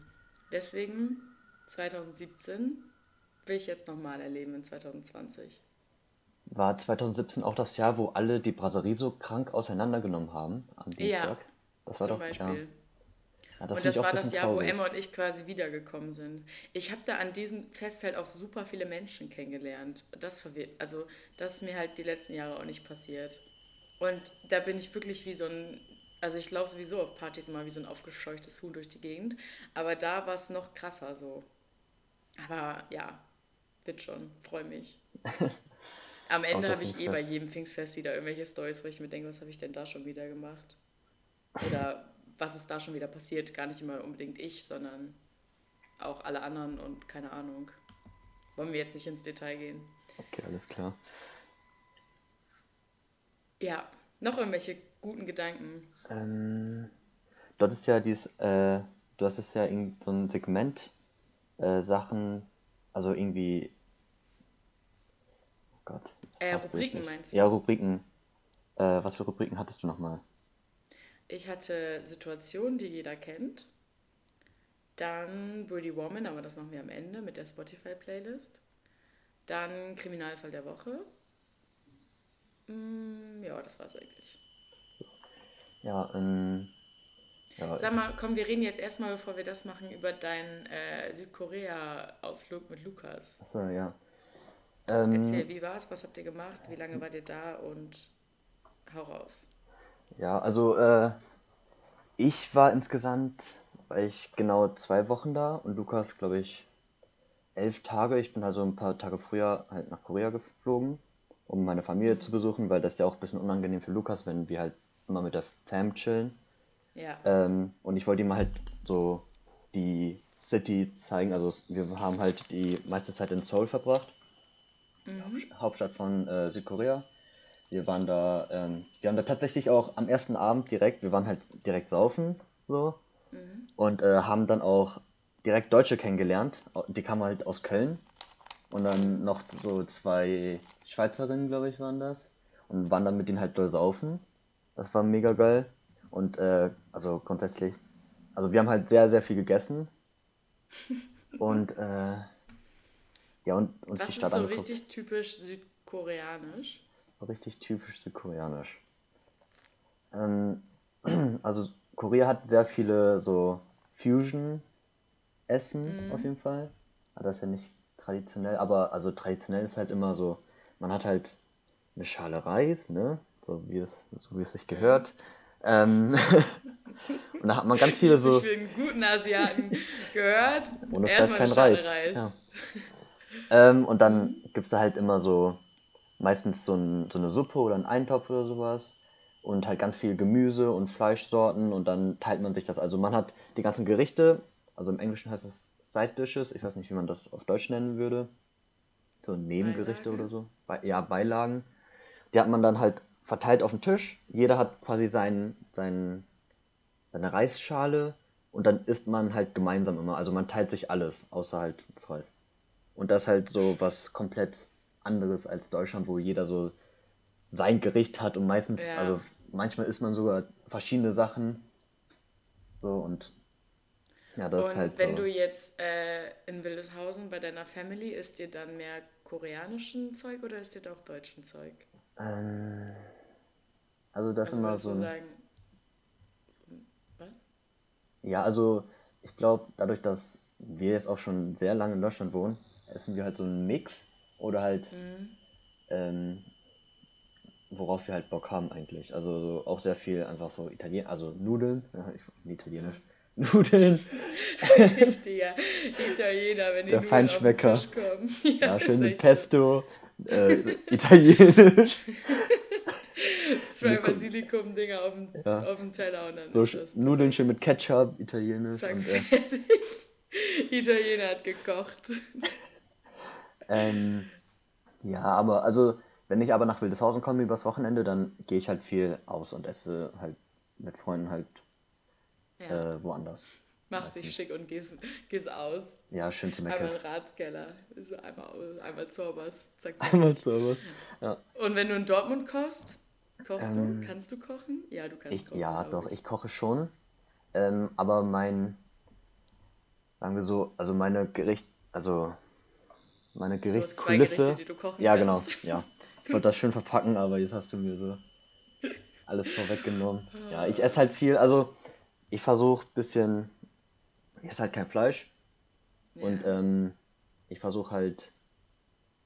Deswegen 2017 will ich jetzt nochmal erleben in 2020. War 2017 auch das Jahr, wo alle die Brasserie so krank auseinandergenommen haben am Ja, Dienstag? Das war Zum doch, Beispiel. ja. Ja, das und das war das Jahr, wo traurig. Emma und ich quasi wiedergekommen sind. Ich habe da an diesem Fest halt auch super viele Menschen kennengelernt. Das also das ist mir halt die letzten Jahre auch nicht passiert. Und da bin ich wirklich wie so ein, also ich laufe sowieso auf Partys immer wie so ein aufgescheuchtes Huhn durch die Gegend, aber da war es noch krasser so. Aber ja, wird schon, freue mich. Am Ende habe ich eh bei jedem Pfingstfest wieder irgendwelche Stories, wo ich mir denke, was habe ich denn da schon wieder gemacht? Oder was ist da schon wieder passiert? Gar nicht immer unbedingt ich, sondern auch alle anderen und keine Ahnung. Wollen wir jetzt nicht ins Detail gehen. Okay, alles klar. Ja, noch irgendwelche guten Gedanken. Ähm, du hattest ja dieses, äh, du hast es ja irgend so ein Segment, äh, Sachen, also irgendwie, Gott. Äh, Rubriken meinst du? Ja, Rubriken. Äh, was für Rubriken hattest du nochmal? Ich hatte Situationen, die jeder kennt. Dann Pretty Woman, aber das machen wir am Ende mit der Spotify-Playlist. Dann Kriminalfall der Woche. Mm, ja, das war's eigentlich. Ja, ähm, ja, Sag mal, komm, wir reden jetzt erstmal, bevor wir das machen, über deinen äh, Südkorea-Ausflug mit Lukas. achso, ja. Ähm, Erzähl, wie war's? Was habt ihr gemacht? Wie lange wart ihr da? Und hau raus. Ja, also äh, ich war insgesamt, war ich genau zwei Wochen da und Lukas, glaube ich, elf Tage. Ich bin also ein paar Tage früher halt nach Korea geflogen, um meine Familie zu besuchen, weil das ist ja auch ein bisschen unangenehm für Lukas, wenn wir halt immer mit der Fam chillen. Ja. Ähm, und ich wollte ihm halt so die City zeigen. Also wir haben halt die meiste Zeit in Seoul verbracht, Hauptst- Hauptstadt von äh, Südkorea. Wir waren da, ähm, wir haben da tatsächlich auch am ersten Abend direkt, wir waren halt direkt saufen, so. Und äh, haben dann auch direkt Deutsche kennengelernt. Die kamen halt aus Köln. Und dann noch so zwei Schweizerinnen, glaube ich, waren das. Und waren dann mit denen halt doll saufen. Das war mega geil. Und äh, also grundsätzlich, also wir haben halt sehr, sehr viel gegessen. Und äh, ja, und uns Was die ist Stadt so angeguckt. richtig typisch südkoreanisch? So richtig typisch südkoreanisch. Ähm, also Korea hat sehr viele so Fusion-Essen Mhm. auf jeden Fall. Aber das ist ja nicht traditionell, aber also traditionell ist halt immer so, man hat halt eine Schale Reis, ne? So wie es, so wie es sich gehört. Ähm, und da hat man ganz viele so. sich für einen guten Asiaten gehört. Fleisch Erstmal kein eine Schale Reis. Reis. Ja. Ähm, und dann gibt es da halt immer so, meistens so, ein, so eine Suppe oder einen Eintopf oder sowas. Und halt ganz viel Gemüse und Fleischsorten und dann teilt man sich das. Also man hat die ganzen Gerichte, also im Englischen heißt es Side Dishes, ich weiß nicht, wie man das auf Deutsch nennen würde. So Nebengerichte Beilage? oder so. Be ja, Beilagen. Die hat man dann halt verteilt auf den Tisch. Jeder hat quasi sein, sein, seine Reisschale und dann isst man halt gemeinsam immer. Also man teilt sich alles, außer halt das Reis. Und das ist halt so was komplett anderes als Deutschland, wo jeder so sein Gericht hat und meistens, Ja. also manchmal isst man sogar verschiedene Sachen. So und ja, das ist Und halt wenn so. du jetzt äh, in Wildeshausen bei deiner Family, isst ihr dann mehr koreanischen Zeug oder isst ihr doch deutschen Zeug? Ähm, also das ist Also immer so ein, sagen, so ein- was? Ja, also ich glaube, dadurch, dass wir jetzt auch schon sehr lange in Deutschland wohnen, essen wir halt so einen Mix oder halt Mhm. ähm, worauf wir halt Bock haben eigentlich. Also so auch sehr viel einfach so Italien, also Nudeln, ja, ich, nicht Italienisch, Nudeln, Richtiger Italiener, wenn die Der Nudeln Feinschmecker. auf den Tisch kommen. ja, ist schön mit Pesto, äh, Italienisch. Zwei Basilikum-Dinger auf, dem- Ja. auf dem Teller und dann so Nudeln schön mit Ketchup, Italienisch Zack, und äh. Italiener hat gekocht. Ähm, ja, aber also, wenn ich aber nach Wildeshausen komme übers Wochenende, dann gehe ich halt viel aus und esse halt mit Freunden halt Ja. äh, woanders. Machst dich schick und gehst, gehst aus. Ja, schön zu Einmal Meckes. den Ratskeller. So einmal, einmal Zorbers. Einmal sowas. Ja, Und wenn du in Dortmund kochst, kochst Ähm, du? Kannst du kochen? Ja, du kannst ich, kochen. ja, doch, ich koche schon. Ähm, aber mein, sagen wir so, also meine Gericht, also meine hast zwei Gerichtskulisse. Gerichte, die du kochen Ja, genau, kannst. ja. Ich wollte das schön verpacken, aber jetzt hast du mir so alles vorweggenommen. Ja, ich esse halt viel, also ich versuche ein bisschen, ich esse halt kein Fleisch und Ja. ähm, ich versuche halt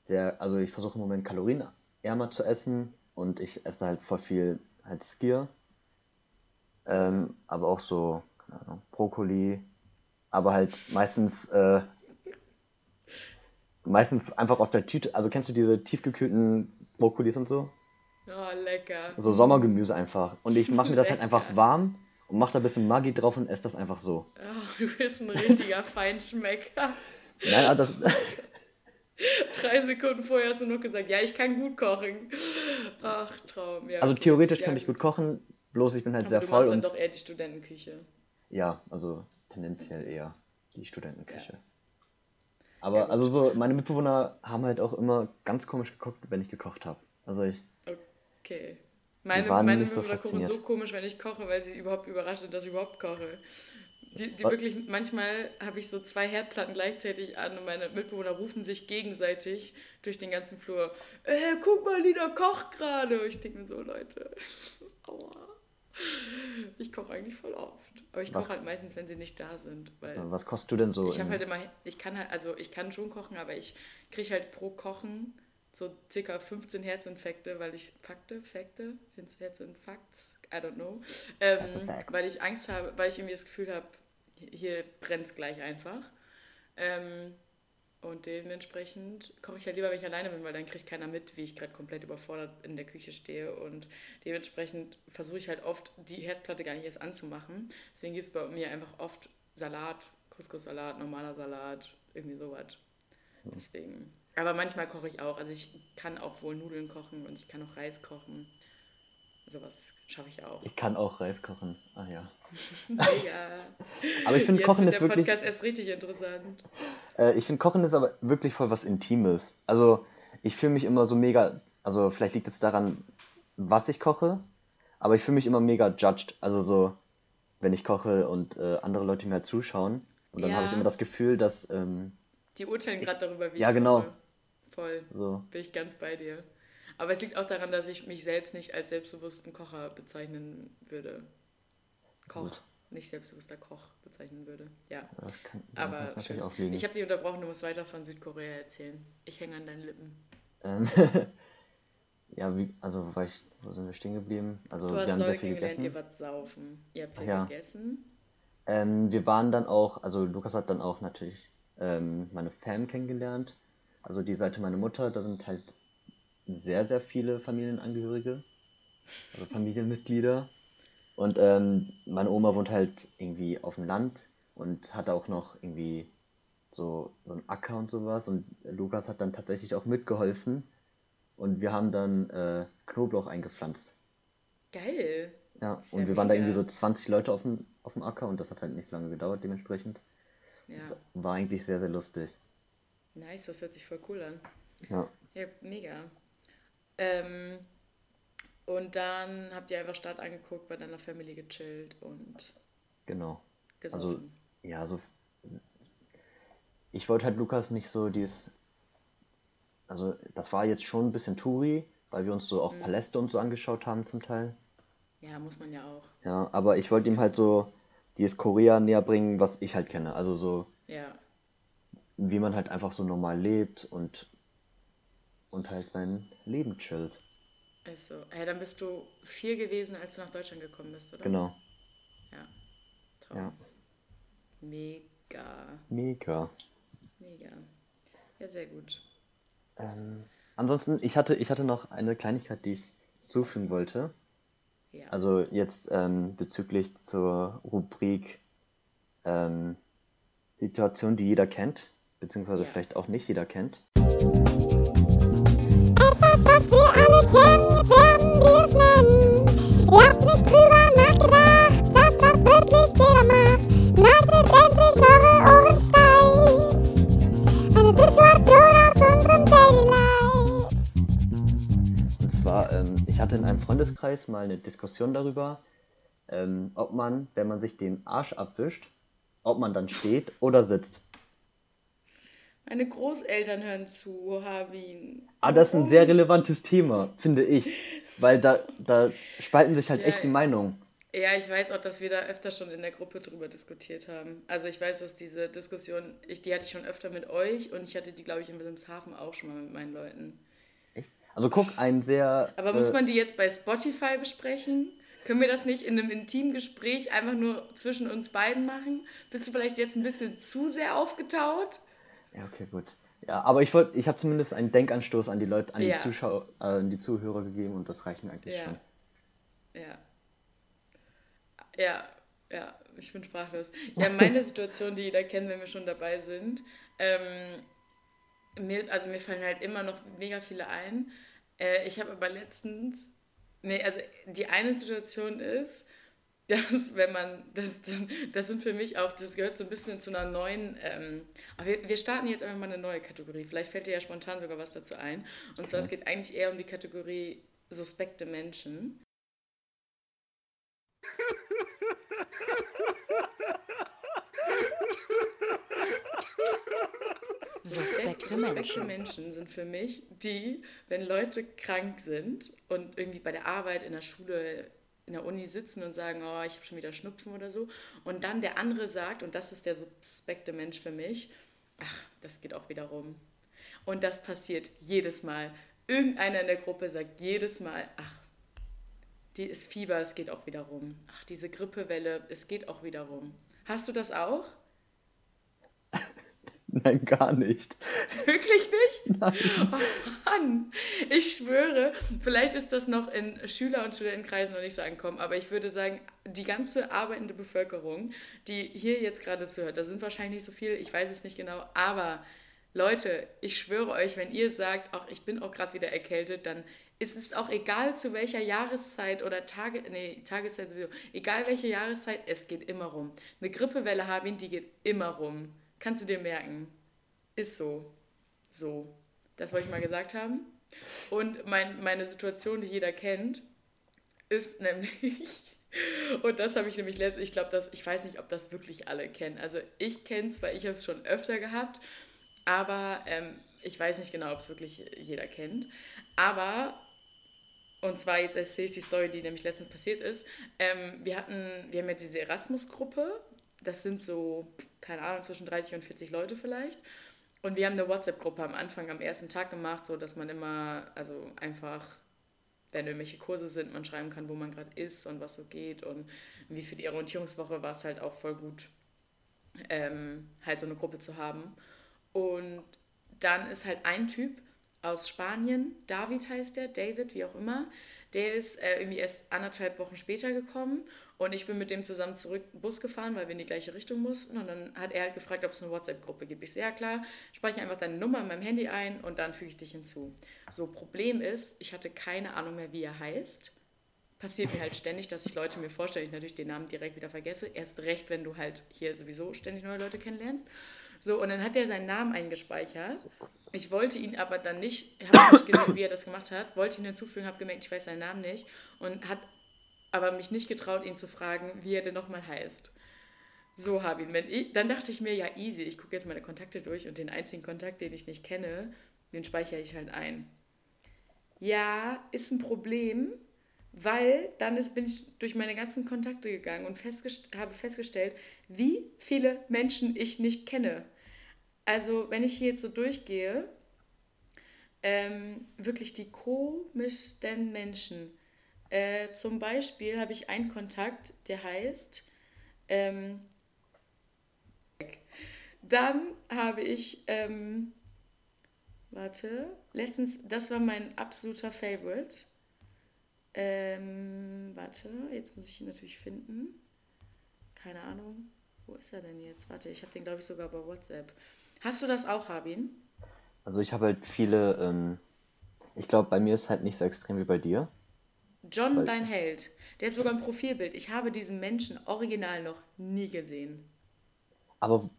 sehr, also ich versuche im Moment kalorienärmer zu essen und ich esse halt voll viel halt Skier, ähm, aber auch so, keine Ahnung, Brokkoli, aber halt meistens äh, meistens einfach aus der Tüte. Also kennst du diese tiefgekühlten Brokkolis und so? Oh, lecker. So Sommergemüse einfach. Und ich mache mir das halt einfach warm und mache da ein bisschen Maggi drauf und esse das einfach so. Oh, du bist ein richtiger Feinschmecker. Nein, aber das, Drei Sekunden vorher hast du noch gesagt, ja, ich kann gut kochen. Ach, Traum. Ja, also okay. theoretisch ja, kann ich gut kochen, bloß ich bin halt Aber sehr du voll machst dann und doch eher die Studentenküche. ja, also tendenziell eher die Studentenküche. Ja. Aber also so, meine Mitbewohner haben halt auch immer ganz komisch geguckt, wenn ich gekocht habe. Also ich, Okay. Meine, waren meine nicht so Mitbewohner kochen fasziniert. so komisch, wenn ich koche, weil sie überhaupt überrascht sind, dass ich überhaupt koche. Die, die wirklich, manchmal habe ich so zwei Herdplatten gleichzeitig an und meine Mitbewohner rufen sich gegenseitig durch den ganzen Flur. Äh, guck mal, Lina kocht gerade. Und ich denke mir so, Leute, aua. Ich koche eigentlich voll oft. Aber ich koche halt meistens, wenn sie nicht da sind. Weil Was kostet du denn so? ich habe halt immer, ich kann halt, also ich kann schon kochen, aber ich kriege halt pro Kochen so circa 15 Herzinfekte, weil ich Fakte, Fakte, Herzinfarkts, I don't know, ähm, weil ich Angst habe, weil ich irgendwie das Gefühl habe, hier brennt es gleich einfach. Ähm, und dementsprechend koche ich halt lieber, wenn ich alleine bin, weil dann kriegt keiner mit, wie ich gerade komplett überfordert in der Küche stehe. Und dementsprechend versuche ich halt oft, die Herdplatte gar nicht erst anzumachen. Deswegen gibt es bei mir einfach oft Salat, Couscous-Salat, normaler Salat, irgendwie sowas. Deswegen. Aber manchmal koche ich auch. Also ich kann auch wohl Nudeln kochen und ich kann auch Reis kochen. Sowas schaffe ich auch. Ich kann auch Reis kochen. Ah ja. Mega. Aber ich finde, Kochen ist der wirklich. Podcast erst richtig interessant. Äh, ich finde, Kochen ist aber wirklich voll was Intimes. Also, ich fühle mich immer so mega. Also, vielleicht liegt es daran, was ich koche, aber ich fühle mich immer mega judged. Also, so, wenn ich koche und äh, andere Leute mir halt zuschauen. Und dann Ja. habe ich immer das Gefühl, dass. Ähm, Die urteilen gerade darüber, wie Ja, ich genau. Voll. so. Bin ich ganz bei dir. Aber es liegt auch daran, dass ich mich selbst nicht als selbstbewussten Kocher bezeichnen würde. Koch, Gut. nicht selbstbewusster Koch bezeichnen würde. Ja. Das kann, Aber kann's natürlich auch liegen. ich habe dich unterbrochen, du musst weiter von Südkorea erzählen. Ich hänge an deinen Lippen. Ähm, ja, wie, also, war ich, wo sind wir stehen geblieben? Also, Du wir hast haben Leute sehr viel gegessen. ihr wart saufen. Ihr habt viel Ja. gegessen. Ähm, wir waren dann auch, also Lukas hat dann auch natürlich ähm, meine Fam kennengelernt. Also die Seite meiner Mutter, da sind halt sehr, sehr viele Familienangehörige, also Familienmitglieder. Und ähm, meine Oma wohnt halt irgendwie auf dem Land und hat auch noch irgendwie so, so einen Acker und sowas. Und Lukas hat dann tatsächlich auch mitgeholfen. Und wir haben dann äh, Knoblauch eingepflanzt. Geil. Ja, ist ja und wir waren da mega. irgendwie so 20 Leute auf dem, auf dem Acker und das hat halt nicht so lange gedauert dementsprechend. Ja, War eigentlich sehr, sehr lustig. nice, das hört sich voll cool an. Ja, Ja, mega. Ähm, und dann habt ihr einfach Start angeguckt, bei deiner Family gechillt und genau. Also, gesoffen. ja, so. Ich wollte halt Lukas nicht so dieses. Also, das war jetzt schon ein bisschen Touri, weil wir uns so Mhm. auch Paläste und so angeschaut haben zum Teil. ja, muss man ja auch. Ja, aber ich wollte ihm halt so dieses Korea näher bringen, was ich halt kenne. Also so, Ja, wie man halt einfach so normal lebt und, und halt sein Leben chillt. ist so. Hey, dann bist du vier gewesen, als du nach Deutschland gekommen bist, oder? Genau. Ja. Traum. Ja. Mega, Mega. mega. Ja, sehr gut. Ähm, ansonsten, ich hatte, ich hatte noch eine Kleinigkeit, die ich zufügen wollte. Ja. Also jetzt ähm, bezüglich zur Rubrik ähm, Situation, die jeder kennt, beziehungsweise Ja. vielleicht auch nicht jeder kennt. Was wir alle kennen, werden wir es nennen. Ihr habt nicht drüber nachgedacht, dass das wirklich jeder macht. Haltet endlich eure Ohren steif. Eine Situation aus unserem Daily Life. Und zwar, ähm, ich hatte in einem Freundeskreis mal eine Diskussion darüber, ähm, ob man, wenn man sich den Arsch abwischt, ob man dann steht oder sitzt. Meine Großeltern hören zu, Harvin. Aber Ah, das ist ein sehr relevantes Thema, finde ich. Weil da, da spalten sich halt Ja, echt die Meinungen. Ja, ich weiß auch, dass wir da öfter schon in der Gruppe drüber diskutiert haben. Also ich weiß, dass diese Diskussion, ich, die hatte ich schon öfter mit euch und ich hatte die, glaube ich, in Wilhelmshaven auch schon mal mit meinen Leuten. Echt? Also guck, ein sehr. Aber muss äh, man die jetzt bei Spotify besprechen? Können wir das nicht in einem intimen Gespräch einfach nur zwischen uns beiden machen? Bist du vielleicht jetzt ein bisschen zu sehr aufgetaut? Ja, okay, gut. Ja, aber ich wollte, ich habe zumindest einen Denkanstoß an die Leute, an die Ja. Zuschauer, äh, an die Zuhörer gegeben und das reicht mir eigentlich Ja. schon. Ja. Ja, ja, ich bin sprachlos. Ja, meine Situation, die jeder kennt, wenn wir schon dabei sind. Ähm, mir, also mir fallen halt immer noch mega viele ein. Äh, ich habe aber letztens, nee, also die eine Situation ist, dass wenn man, das, das, sind für mich auch, das gehört so ein bisschen zu einer neuen, ähm, aber wir, wir starten jetzt einfach mal eine neue Kategorie. Vielleicht fällt dir ja spontan sogar was dazu ein. Und zwar, es geht eigentlich eher um die Kategorie suspekte Menschen. Suspekte Suspekte Menschen sind für mich die, wenn Leute krank sind und irgendwie bei der Arbeit, in der Schule, in der Uni sitzen und sagen, oh, ich habe schon wieder Schnupfen oder so. Und dann der andere sagt, und das ist der suspekte Mensch für mich, ach, das geht auch wieder rum. Und das passiert jedes Mal. Irgendeiner in der Gruppe sagt jedes Mal, ach, die ist Fieber, es geht auch wieder rum. Ach, diese Grippewelle, es geht auch wieder rum. Hast du das auch? Nein, gar nicht. Wirklich nicht? Nein. Oh Mann, ich schwöre, vielleicht ist das noch in Schüler- und Studentenkreisen noch nicht so angekommen, aber ich würde sagen, die ganze arbeitende Bevölkerung, die hier jetzt gerade zuhört, da sind wahrscheinlich nicht so viele, ich weiß es nicht genau, aber Leute, ich schwöre euch, wenn ihr sagt, auch ich bin auch gerade wieder erkältet, dann ist es auch egal zu welcher Jahreszeit oder Tage, nee, Tageszeit sowieso, egal welche Jahreszeit, es geht immer rum. Eine Grippewelle haben, die geht immer rum. Kannst du dir merken. Ist so. So. Das wollte ich mal gesagt haben. Und mein, meine Situation, die jeder kennt, ist nämlich, und das habe ich nämlich letztens, ich glaube, ich weiß nicht, ob das wirklich alle kennen. Also ich kenne es, weil ich habe es schon öfter gehabt, aber ähm, ich weiß nicht genau, ob es wirklich jeder kennt. Aber, und zwar jetzt erzähle ich die Story, die nämlich letztens passiert ist. Ähm, wir hatten, wir haben ja diese Erasmus-Gruppe, das sind so, keine Ahnung, zwischen 30 und 40 Leute vielleicht. Und wir haben eine WhatsApp-Gruppe am Anfang, am ersten Tag gemacht, so dass man immer, also einfach, wenn irgendwelche Kurse sind, man schreiben kann, wo man gerade ist und was so geht. Und wie für die Orientierungswoche war es halt auch voll gut, ähm, halt so eine Gruppe zu haben. Und dann ist halt ein Typ aus Spanien, David heißt der, David, wie auch immer, der ist äh, irgendwie erst anderthalb Wochen später gekommen und ich bin mit dem zusammen zurück Bus gefahren, weil wir in die gleiche Richtung mussten. Und dann hat er halt gefragt, ob es eine WhatsApp-Gruppe gibt. Ich so, ja klar, speichere einfach deine Nummer in meinem Handy ein und dann füge ich dich hinzu. So, Problem ist, ich hatte keine Ahnung mehr, wie er heißt. Passiert mir halt ständig, dass ich Leute mir vorstelle, ich natürlich den Namen direkt wieder vergesse. Erst recht, wenn du halt hier sowieso ständig neue Leute kennenlernst. So, und dann hat er seinen Namen eingespeichert. Ich wollte ihn aber dann nicht, habe nicht gesehen, wie er das gemacht hat, wollte ihn hinzufügen, habe gemerkt, ich weiß seinen Namen nicht und hat aber mich nicht getraut, ihn zu fragen, wie er denn nochmal heißt. So habe ihn. Ich, dann dachte ich mir, ja, easy, ich gucke jetzt meine Kontakte durch und den einzigen Kontakt, den ich nicht kenne, den speichere ich halt ein. Ja, ist ein Problem, weil dann ist, bin ich durch meine ganzen Kontakte gegangen und festgest habe festgestellt, wie viele Menschen ich nicht kenne. Also, wenn ich hier jetzt so durchgehe, ähm, wirklich die komischsten Menschen. Äh, zum Beispiel habe ich einen Kontakt, der heißt. Ähm, dann habe ich. Ähm, warte, letztens, das war mein absoluter Favorite. Ähm, warte, jetzt muss ich ihn natürlich finden. Keine Ahnung. Wo ist er denn jetzt? Warte, ich habe den, glaube ich, sogar bei WhatsApp. Hast du das auch, Habin? Also ich habe halt viele, ähm, ich glaube, bei mir ist halt nicht so extrem wie bei dir. John, dein Held. Der hat sogar ein Profilbild. Ich habe diesen Menschen original noch nie gesehen. Aber,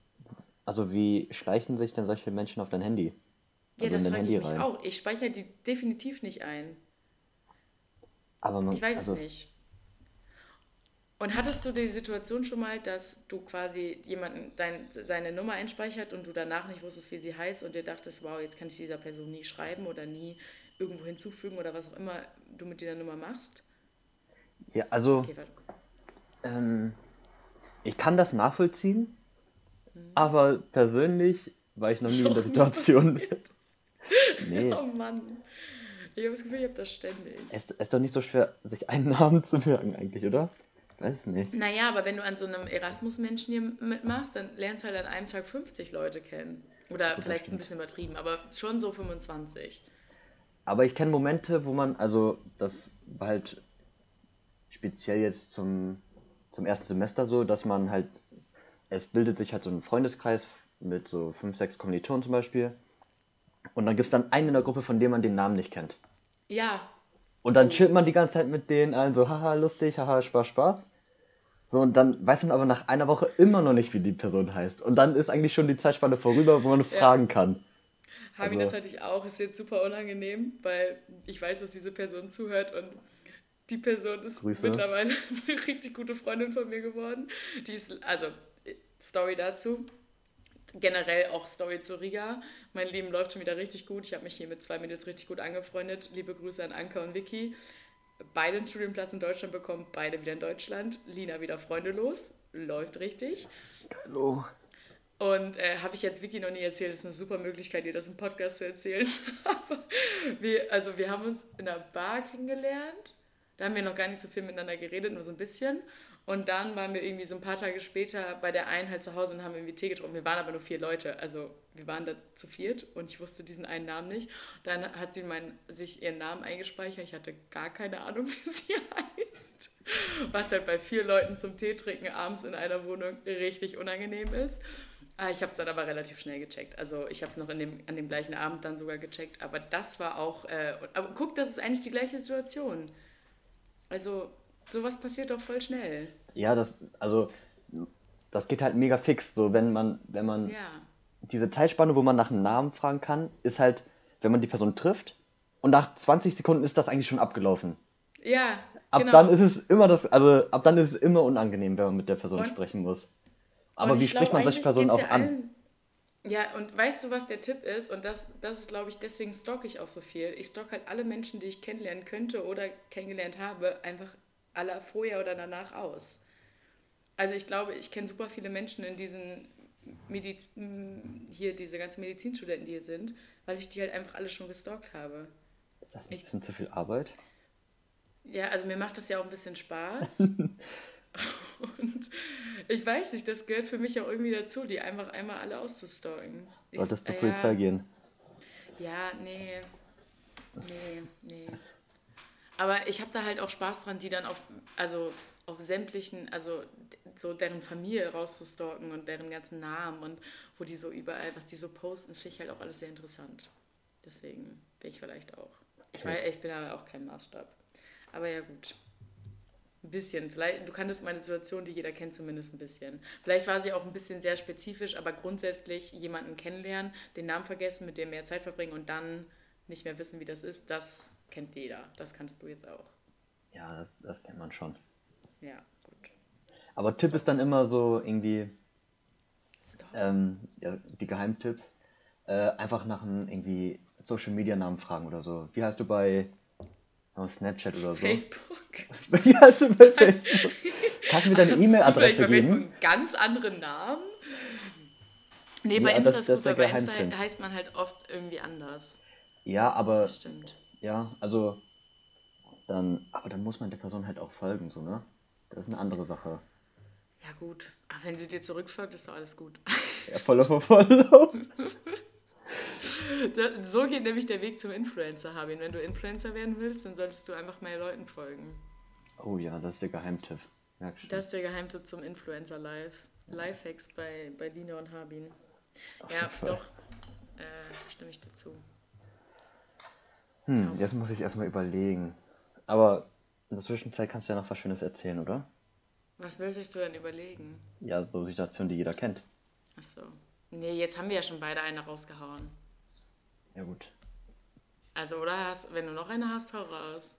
also wie schleichen sich denn solche Menschen auf dein Handy? Ja, Also das in dein frage ich mich rein? auch. Ich speichere die definitiv nicht ein. Aber man, Ich weiß also, es nicht. Und hattest du die Situation schon mal, dass du quasi jemanden dein, seine Nummer einspeichert und du danach nicht wusstest, wie sie heißt und dir dachtest, wow, jetzt kann ich dieser Person nie schreiben oder nie irgendwo hinzufügen oder was auch immer du mit dieser Nummer machst? Ja, also Okay, warte. ähm, ich kann das nachvollziehen, Mhm. aber persönlich war ich noch nie in der Situation. Nee, Oh Mann. Ich habe das Gefühl, ich habe das ständig. es es ist doch nicht so schwer, sich einen Namen zu merken eigentlich, oder? Weiß nicht. Naja, aber wenn du an so einem Erasmus-Menschen hier mitmachst, dann lernst du halt an einem Tag 50 Leute kennen. Oder das vielleicht ein stimmt. bisschen übertrieben, aber schon so 25. Aber ich kenne Momente, wo man, also das war halt speziell jetzt zum, zum ersten Semester so, dass man halt, es bildet sich halt so ein Freundeskreis mit so fünf, sechs Kommilitonen zum Beispiel. Und dann gibt es dann einen in der Gruppe, von dem man den Namen nicht kennt. Ja, Und dann chillt man die ganze Zeit mit denen allen so, haha, lustig, haha, Spaß, Spaß. So, und dann weiß man aber nach einer Woche immer noch nicht, wie die Person heißt. Und dann ist eigentlich schon die Zeitspanne vorüber, wo man fragen kann. Harvey, Also- das hatte ich auch. Ist jetzt super unangenehm, weil ich weiß, dass diese Person zuhört und die Person ist Grüße. mittlerweile eine richtig gute Freundin von mir geworden. Die ist, also, Story dazu. generell auch Story zu Riga. Mein Leben läuft schon wieder richtig gut. Ich habe mich hier mit zwei Mädels richtig gut angefreundet. Liebe Grüße an Anka und Vicky. Beide einen Studienplatz in Deutschland bekommen, beide wieder in Deutschland. Lina wieder freundelos. Läuft richtig. Hallo. Und äh, habe ich jetzt Vicky noch nie erzählt, das ist eine super Möglichkeit, dir das im Podcast zu erzählen. Wir, also wir haben uns in einer Bar kennengelernt. Da haben wir noch gar nicht so viel miteinander geredet, nur so ein bisschen. Und dann waren wir irgendwie so ein paar Tage später bei der einen halt zu Hause und haben irgendwie Tee getrunken. Wir waren aber nur vier Leute, also wir waren da zu viert und ich wusste diesen einen Namen nicht. Dann hat sie mein, sich ihren Namen eingespeichert. Ich hatte gar keine Ahnung, wie sie heißt. Was halt bei vier Leuten zum Tee trinken abends in einer Wohnung richtig unangenehm ist. Ah, Ich habe es dann aber relativ schnell gecheckt. Also ich habe es noch in dem, an dem gleichen Abend dann sogar gecheckt. Aber das war auch... Äh, aber guck, das ist eigentlich die gleiche Situation. Also sowas passiert doch voll schnell. Ja, das, also, das geht halt mega fix. So, wenn man, wenn man, Ja. diese Zeitspanne, wo man nach einem Namen fragen kann, ist halt, wenn man die Person trifft und nach 20 Sekunden ist das eigentlich schon abgelaufen. Ja, Ab genau. dann ist es immer das, also ab dann ist es immer unangenehm, wenn man mit der Person Und- sprechen muss. Aber wie ich spricht man solche Personen auch ja an? allen- Ja, und weißt du, was der Tipp ist? Und das, das ist, glaube ich, deswegen stalke ich auch so viel. Ich stalke halt alle Menschen, die ich kennenlernen könnte oder kennengelernt habe, einfach alle vorher oder danach aus. Also ich glaube, ich kenne super viele Menschen in diesen Mediz hier diese ganzen Medizinstudenten, die hier sind, weil ich die halt einfach alle schon gestalkt habe. Ist das nicht ein bisschen zu viel Arbeit? Ja, also mir macht das ja auch ein bisschen Spaß. Und ich weiß nicht, das gehört für mich auch irgendwie dazu, die einfach einmal alle auszustalken. Solltest zur ja, Polizei gehen. Ja, nee. Nee, nee. Aber ich habe da halt auch Spaß dran, die dann auf, also auf sämtlichen, also so deren Familie rauszustalken und deren ganzen Namen und wo die so überall, was die so posten, finde ich halt auch alles sehr interessant. Deswegen bin ich vielleicht auch. Ich, weiß, ich bin aber auch kein Maßstab. Aber ja, gut. Ein bisschen. Vielleicht, du kanntest meine Situation, die jeder kennt, zumindest ein bisschen. Vielleicht war sie auch ein bisschen sehr spezifisch, aber grundsätzlich jemanden kennenlernen, den Namen vergessen, mit dem mehr Zeit verbringen und dann nicht mehr wissen, wie das ist, das kennt jeder. Das kannst du jetzt auch. Ja, das, das kennt man schon. Ja, gut. Aber Tipp ist dann immer so irgendwie, ähm, ja, die Geheimtipps, äh, einfach nach einem irgendwie Social Media Namen fragen oder so. Wie heißt du bei oh, Snapchat oder so? Facebook. Wie heißt du bei Facebook? Kannst du mir deine E-Mail-Adresse bei Facebook geben? einen ganz anderen Namen? Nee, bei Ja, Insta das- ist das gut, weil bei Insta heißt man halt oft irgendwie anders. Ja, aber Das stimmt. ja, also dann, aber dann muss man der Person halt auch folgen, so, ne? Das ist eine andere Sache. Ja, gut. Aber wenn sie dir zurückfolgt, ist doch alles gut. Ja, Follow Follow. So geht nämlich der Weg zum Influencer, Habin. Wenn du Influencer werden willst, dann solltest du einfach mehr Leuten folgen. Oh ja, das ist der Geheimtipp. Das ist der Geheimtipp zum Influencer Live. Lifehacks bei, bei Lina und Habin. Auf Ja, doch. Äh, stimme ich dazu. Hm, jetzt muss ich erstmal überlegen. Aber in der Zwischenzeit kannst du ja noch was Schönes erzählen, oder? Was würdest du denn überlegen? Ja, so Situationen, die jeder kennt. Achso. Nee, jetzt haben wir ja schon beide eine rausgehauen. Ja, gut. Also, oder hast, wenn du noch eine hast, hau raus.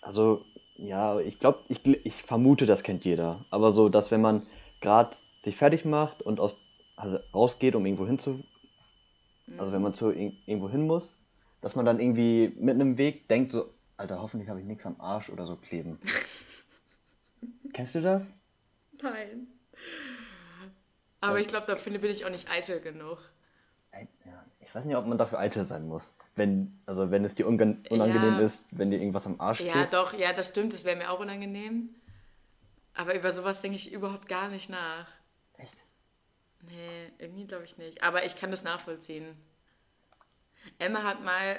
Also, ja, ich glaube, ich, ich vermute, das kennt jeder. Aber so, dass wenn man gerade sich fertig macht und aus, also rausgeht, um irgendwo hinzu, also wenn man zu ir- irgendwo hin muss, dass man dann irgendwie mitten im Weg denkt, so, Alter, hoffentlich habe ich nichts am Arsch oder so kleben. Kennst du das? Nein. Aber ich glaube, dafür bin ich auch nicht eitel genug. Ja, ich weiß nicht, ob man dafür eitel sein muss. Wenn, also wenn es dir unangenehm Ja. ist, wenn dir irgendwas am Arsch Ja, klebt. doch, ja, das stimmt, das wäre mir auch unangenehm. Aber über sowas denke ich überhaupt gar nicht nach. Echt? Nee, irgendwie glaube ich nicht. Aber ich kann das nachvollziehen. Emma hat mal,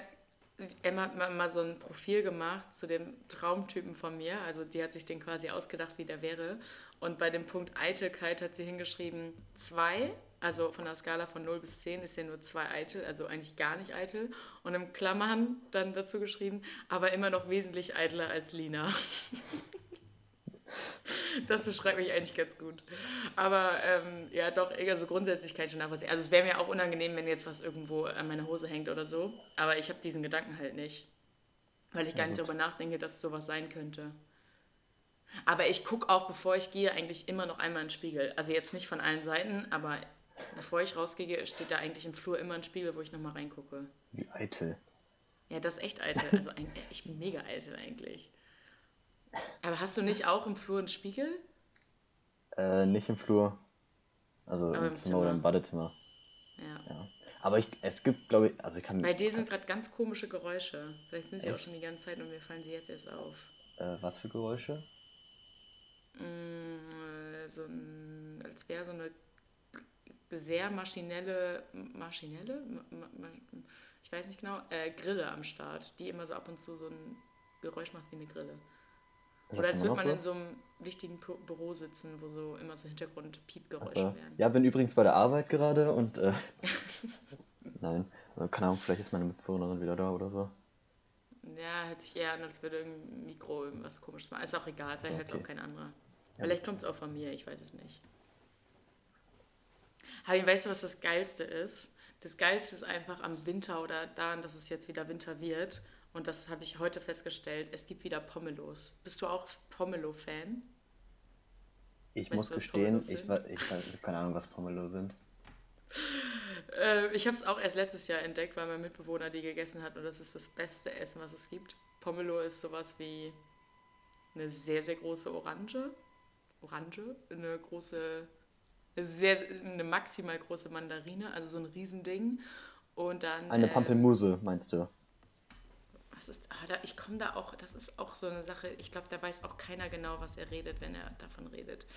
Emma hat mal, so ein Profil gemacht zu dem Traumtypen von mir. Also die hat sich den quasi ausgedacht, wie der wäre. Und bei dem Punkt Eitelkeit hat sie hingeschrieben, zwei, also von der Skala von 0 bis 10 ist ja nur zwei eitel, also eigentlich gar nicht eitel. Und im Klammern dann dazu geschrieben, aber immer noch wesentlich eitler als Lina. Das beschreibt mich eigentlich ganz gut. Aber ähm, ja, doch, also grundsätzlich kann ich schon nachvollziehen. Also es wäre mir auch unangenehm, wenn jetzt was irgendwo an meiner Hose hängt oder so. Aber ich habe diesen Gedanken halt nicht. Weil ich gar nicht darüber nachdenke, dass sowas sein könnte. Aber ich gucke auch, bevor ich gehe, eigentlich immer noch einmal in den Spiegel. Also jetzt nicht von allen Seiten, aber bevor ich rausgehe, steht da eigentlich im Flur immer ein Spiegel, wo ich nochmal reingucke. Wie eitel. Ja, das ist echt eitel. Also ein, ich bin mega eitel eigentlich. Aber hast du nicht auch im Flur einen Spiegel? Äh, nicht im Flur. Also im im Zimmer oder im Zimmer. Badezimmer. Ja. Ja. Aber ich, es gibt, glaube ich, also ich kann. Bei dir sind gerade ganz komische Geräusche. Vielleicht sind sie auch Echt? schon die ganze Zeit und mir fallen sie jetzt erst auf. Äh, was für Geräusche? Mm, so ein, als wäre so eine sehr maschinelle, maschinelle, Ma- ma- ma- ich weiß nicht genau, äh, Grille am Start, die immer so ab und zu so ein Geräusch macht wie eine Grille. Ist Oder als würde man so? in so einem wichtigen Pu- Büro sitzen, wo so immer so Hintergrund-Piepgeräusche Also, werden. ja, bin übrigens bei der Arbeit gerade und äh, nein, äh, keine Ahnung, vielleicht ist meine Mitbewohnerin wieder da oder so. Ja, hört sich eher an, als würde irgendein Mikro irgendwas komisch machen. Ist auch egal, vielleicht So, hört es okay. auch kein anderer. Ja, Vielleicht kommt es auch von mir, ich weiß es nicht. Habi, weißt du, was das Geilste ist? Das Geilste ist einfach am Winter oder daran, dass es jetzt wieder Winter wird. Und das habe ich heute festgestellt. Es gibt wieder Pomelos. Bist du auch Pomelo-Fan? Ich Weißt muss du, gestehen, ich, weiß- ich, habe keine Ahnung, was Pomelo sind. Äh, ich habe es auch erst letztes Jahr entdeckt, weil mein Mitbewohner die gegessen hat. Und das ist das beste Essen, was es gibt. Pomelo ist sowas wie eine sehr, sehr große Orange. Orange, eine große, eine sehr, eine maximal große Mandarine, also so ein Riesending. Und dann. Eine ähm, Pampelmuse, meinst du? Was ist, ah, da, ich komme da auch, das ist auch so eine Sache, ich glaube, da weiß auch keiner genau, was er redet, wenn er davon redet.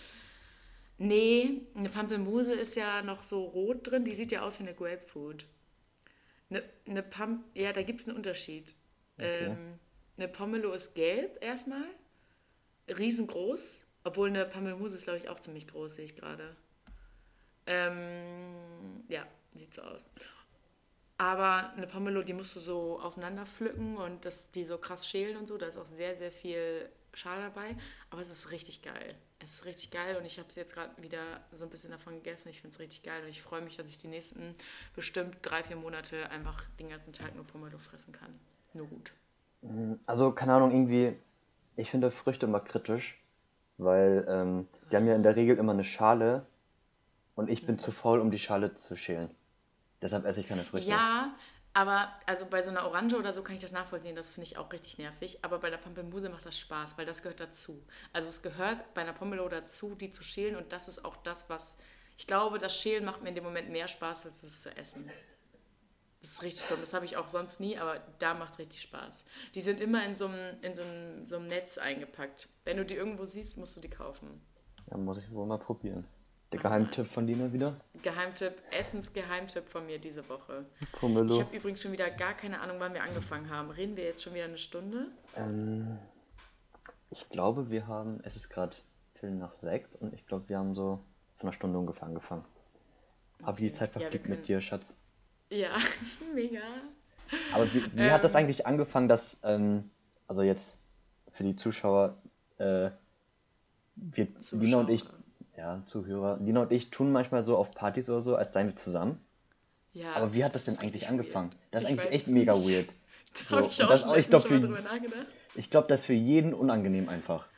Nee, eine Pampelmuse ist ja noch so rot drin, die sieht ja aus wie eine Grapefruit. Eine, eine Pam ja, da gibt es einen Unterschied. Okay. Ähm, eine Pomelo ist gelb erstmal, riesengroß, obwohl eine Pampelmuse ist, glaube ich, auch ziemlich groß, sehe ich gerade. Ähm, ja, sieht so aus. Aber eine Pomelo, die musst du so auseinander pflücken und das, die so krass schälen und so. Da ist auch sehr, sehr viel Schal dabei. Aber es ist richtig geil. Es ist richtig geil und ich habe es jetzt gerade wieder so ein bisschen davon gegessen. Ich finde es richtig geil und ich freue mich, dass ich die nächsten bestimmt drei, vier Monate einfach den ganzen Tag nur Pomelo fressen kann. Nur gut. Also, keine Ahnung, irgendwie, ich finde Früchte immer kritisch, weil ähm, die haben ja in der Regel immer eine Schale und ich bin zu faul, um die Schale zu schälen. Deshalb esse ich keine Früchte. Ja, aber also bei so einer Orange oder so kann ich das nachvollziehen. Das finde ich auch richtig nervig. Aber bei der Pampelmuse macht das Spaß, weil das gehört dazu. Also es gehört bei einer Pomelo dazu, die zu schälen. Und das ist auch das, was ich glaube, das Schälen macht mir in dem Moment mehr Spaß, als es zu essen. Das ist richtig dumm. Das habe ich auch sonst nie, aber da macht es richtig Spaß. Die sind immer in so einem, in so einem, so einem Netz eingepackt. Wenn du die irgendwo siehst, musst du die kaufen. Ja, muss ich wohl mal probieren. Der Geheimtipp von Lina wieder? Geheimtipp, Essensgeheimtipp von mir diese Woche. Ich Pomelo. habe übrigens schon wieder gar keine Ahnung, wann wir angefangen haben. Reden wir jetzt schon wieder eine Stunde? Ähm, ich glaube, wir haben, es ist gerade Viertel nach sechs und ich glaube, wir haben so von einer Stunde ungefähr angefangen. Die Okay. Zeit Ja, wir verfliegt können- mit dir, Schatz. Ja, mega. Aber wie, wie hat das Ähm. eigentlich angefangen, dass, ähm, also jetzt für die Zuschauer, äh, wir, Lina und ich, Zuschauer. Ja, Zuhörer, Lina und ich tun manchmal so auf Partys oder so, als seien wir zusammen. Ja, Aber wie hat das denn ist eigentlich angefangen? weird. Das ist Ich eigentlich echt mega nicht. weird. Da So, ich auch das- ich glaub, mal für-. Ich glaube, das ist für jeden unangenehm einfach.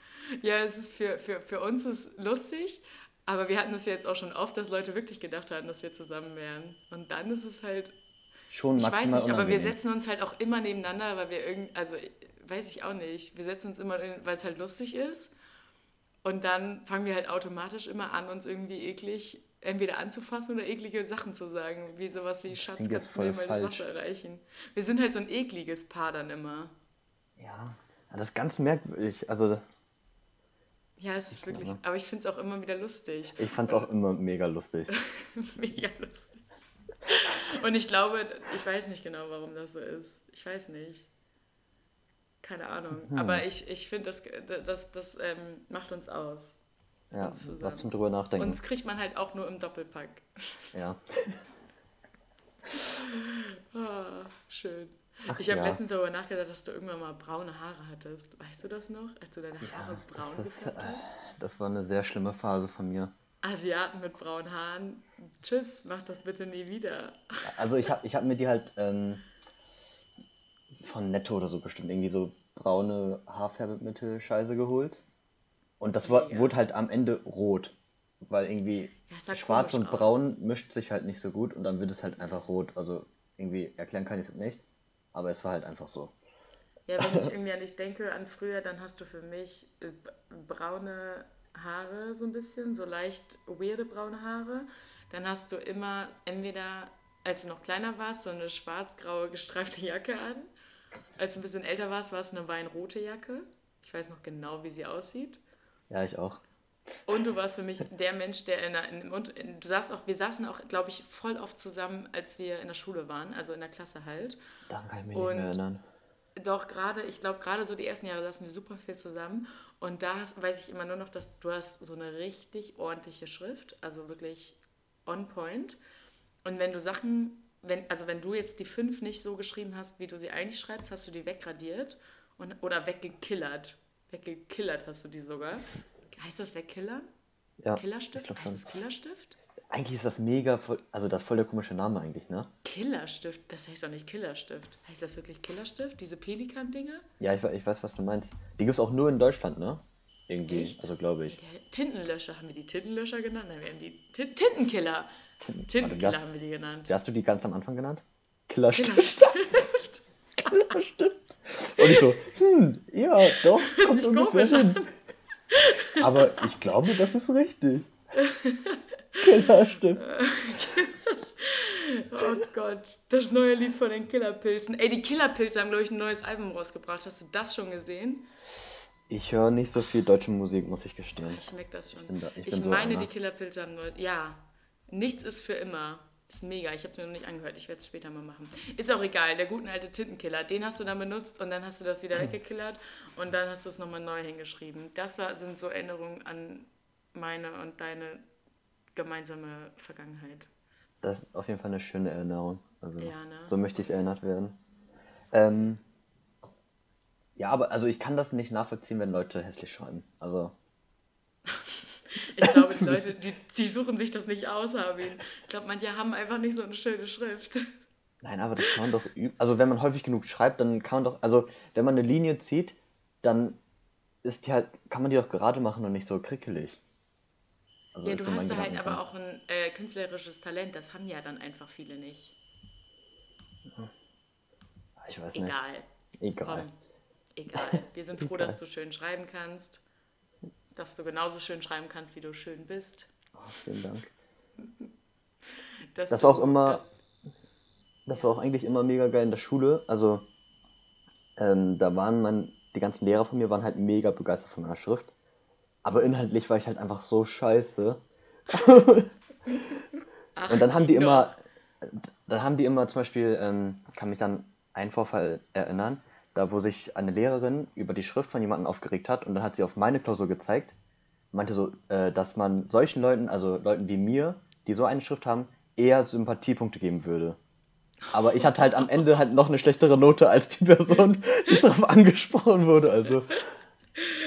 Ja, es ist für, für, für uns ist lustig, aber wir hatten es jetzt auch schon oft, dass Leute wirklich gedacht hatten, dass wir zusammen wären. Und dann ist es halt, Schon ich weiß maximal nicht, aber wir setzen uns halt auch immer nebeneinander, weil wir irgend, also weiß ich auch nicht, wir setzen uns immer, weil es halt lustig ist. Und dann fangen wir halt automatisch immer an, uns irgendwie eklig entweder anzufassen oder eklige Sachen zu sagen, wie sowas wie Schatz, kannst du mir mal das. Wasser erreichen. Wir sind halt so ein ekliges Paar dann immer. Ja, das ist ganz merkwürdig. Also, Ja, es ist wirklich, glaube. aber ich finde es auch immer wieder lustig. ich fand es auch immer mega lustig. Mega lustig. Und ich glaube, ich weiß nicht genau, warum das so ist. Ich weiß nicht. Keine Ahnung. Hm. Aber ich, ich finde, das, das, das ähm, macht uns aus. Ja, Uns zusammen. was zum drüber nachdenken. Uns kriegt man halt auch nur im Doppelpack. Ja. Ah, schön. Ach ich habe ja. letztens darüber nachgedacht, dass du irgendwann mal braune Haare hattest. Weißt du das noch? Als du deine Haare braun das, ist, gefärbt äh, hast? das war eine sehr schlimme Phase von mir. Asiaten mit braunen Haaren. Tschüss, mach das bitte nie wieder. Also ich habe ich hab mir die halt ähm, von Netto oder so bestimmt irgendwie so braune Haarfärbemittel-Scheiße geholt. Und das war, Mega. wurde halt am Ende rot. Weil irgendwie Ja, schwarz und aus. braun mischt sich halt nicht so gut und dann wird es halt einfach rot. Also irgendwie erklären kann ich es nicht. Aber es war halt einfach so. Ja, wenn ich irgendwie an dich denke, an früher, dann hast du für mich äh, braune Haare so ein bisschen, so leicht weirde braune Haare. Dann hast du immer entweder, als du noch kleiner warst, so eine schwarz-graue gestreifte Jacke an. Als du ein bisschen älter warst, war es eine weinrote Jacke. Ich weiß noch genau, wie sie aussieht. Ja, ich auch. Und du warst für mich der Mensch, der in der, in, in, du saßt auch, wir saßen auch, glaube ich, voll oft zusammen, als wir in der Schule waren, also in der Klasse halt. Daran kann ich mich Und- nicht mehr erinnern. Doch, gerade, ich glaube, gerade so die ersten Jahre saßen wir super viel zusammen. Und da hast, weiß ich immer nur noch, dass du hast so eine richtig ordentliche Schrift, also wirklich on point. Und wenn du Sachen, wenn, also wenn du jetzt die fünf nicht so geschrieben hast, wie du sie eigentlich schreibst, hast du die wegradiert und, oder weggekillert. Weggekillert hast du die sogar. Heißt das wegkillern? Ja, Killerstift? heißt es Killerstift? Eigentlich ist das mega, voll, also das ist voll der komische Name eigentlich, ne? Killerstift? Das heißt doch nicht Killerstift. Heißt das wirklich Killerstift? Diese Pelikan-Dinger? Ja, ich, ich weiß, was du meinst. Die gibt es auch nur in Deutschland, ne? Irgendwie, Echt? also glaube ich. Der Tintenlöscher, haben wir die Tintenlöscher genannt? Nein, wir haben die Tin Tintenkiller. Tin- Tintenkiller haben wir die genannt. Hast du die ganz am Anfang genannt? Killerstift. Killerstift. Killerstift. Und ich so, hm, ja, doch, kommt ungefähr hin. Aber ich glaube, das ist richtig. Killerstift. Oh Gott, das neue Lied von den Killerpilzen. Ey, die Killerpilze haben, glaube ich, ein neues Album rausgebracht. Hast du das schon gesehen? Ich höre nicht so viel deutsche Musik, muss ich gestehen. Ich merke das schon. bin da- ich ich bin so meine, einer. die Killerpilze haben neu. Ja, nichts ist für immer. Ist mega. Ich habe es mir noch nicht angehört. Ich werde es später mal machen. Ist auch egal. Der guten alte Tintenkiller, den hast du dann benutzt und dann hast du das wieder weggekillert und dann hast du es nochmal neu hingeschrieben. Das war, sind so Erinnerungen an meine und deine gemeinsame Vergangenheit. Das ist auf jeden Fall eine schöne Erinnerung. Also, Ja, ne? so möchte ich erinnert werden. Ähm, ja, aber also ich kann das nicht nachvollziehen, wenn Leute hässlich schreiben. Also, Ich glaube, die Leute, die, die suchen sich das nicht aus, Habin. Ich glaube, manche haben einfach nicht so eine schöne Schrift. nein, aber das kann man doch üben. Also, wenn man häufig genug schreibt, dann kann man doch, also, wenn man eine Linie zieht, dann ist die halt, kann man die doch gerade machen und nicht so krickelig. Also, Ja, du so hast da halt aber auch ein äh, künstlerisches Talent. Das haben ja dann einfach viele nicht. Ich weiß nicht. Egal. Egal. Komm, egal. Wir sind froh, dass du schön schreiben kannst. Dass du genauso schön schreiben kannst, wie du schön bist. Oh, vielen Dank. Das du, war auch immer- dass- Das war auch eigentlich immer mega geil in der Schule. Also, ähm, da waren mein, die ganzen Lehrer von mir waren halt mega begeistert von meiner Schrift. Aber inhaltlich war ich halt einfach so scheiße. Ach, Und dann haben die doch. immer, dann haben die immer zum Beispiel, ähm, kann mich dann einen Vorfall erinnern, da wo sich eine Lehrerin über die Schrift von jemandem aufgeregt hat und dann hat sie auf meine Klausur gezeigt, meinte so, äh, dass man solchen Leuten, also Leuten wie mir, die so eine Schrift haben, eher Sympathiepunkte geben würde. Aber ich hatte halt am Ende halt noch eine schlechtere Note als die Person, die darauf angesprochen wurde. Also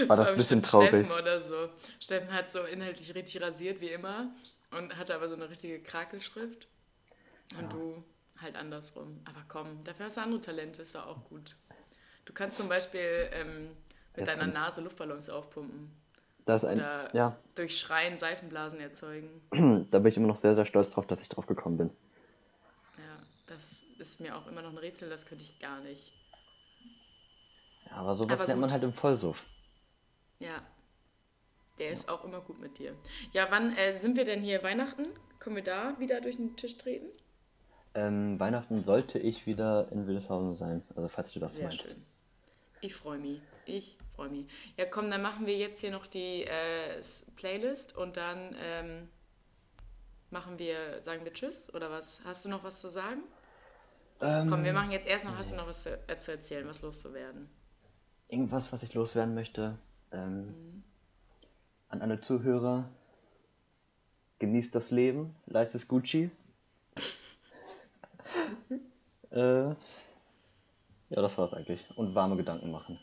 war das war ein bisschen traurig. Steffen oder so. Steffen hat so inhaltlich richtig rasiert, wie immer. Und hatte aber so eine richtige Krakelschrift. Und du halt andersrum. Aber komm, dafür hast du andere Talente, ist doch auch gut. Du kannst zum Beispiel ähm, mit Das deiner Nase Luftballons aufpumpen. Das ein, Oder ja, durch Schreien Seifenblasen erzeugen. da bin ich immer noch sehr, sehr stolz drauf, dass ich drauf gekommen bin. Ja, das ist mir auch immer noch ein Rätsel, das könnte ich gar nicht. Ja, aber sowas Aber lernt man halt im Vollsuff. Ja, der ist auch immer gut mit dir. Ja, wann äh, sind wir denn hier? Weihnachten? Können wir da wieder durch den Tisch treten? Ähm, Weihnachten sollte ich wieder in Wildeshausen sein, also falls du das Sehr meinst. schön. Ich freue mich. Ich freue mich. Ja, komm, dann machen wir jetzt hier noch die äh, Playlist und dann ähm, machen wir, sagen wir Tschüss oder was? Hast du noch was zu sagen? Ähm, Komm, wir machen jetzt erst noch, hast du noch was zu, äh, zu erzählen, was loszuwerden? Irgendwas, was ich loswerden möchte. Ähm, Mhm. An alle Zuhörer. Genießt das Leben. Life is Gucci. äh, ja, das war's eigentlich. Und warme Gedanken machen.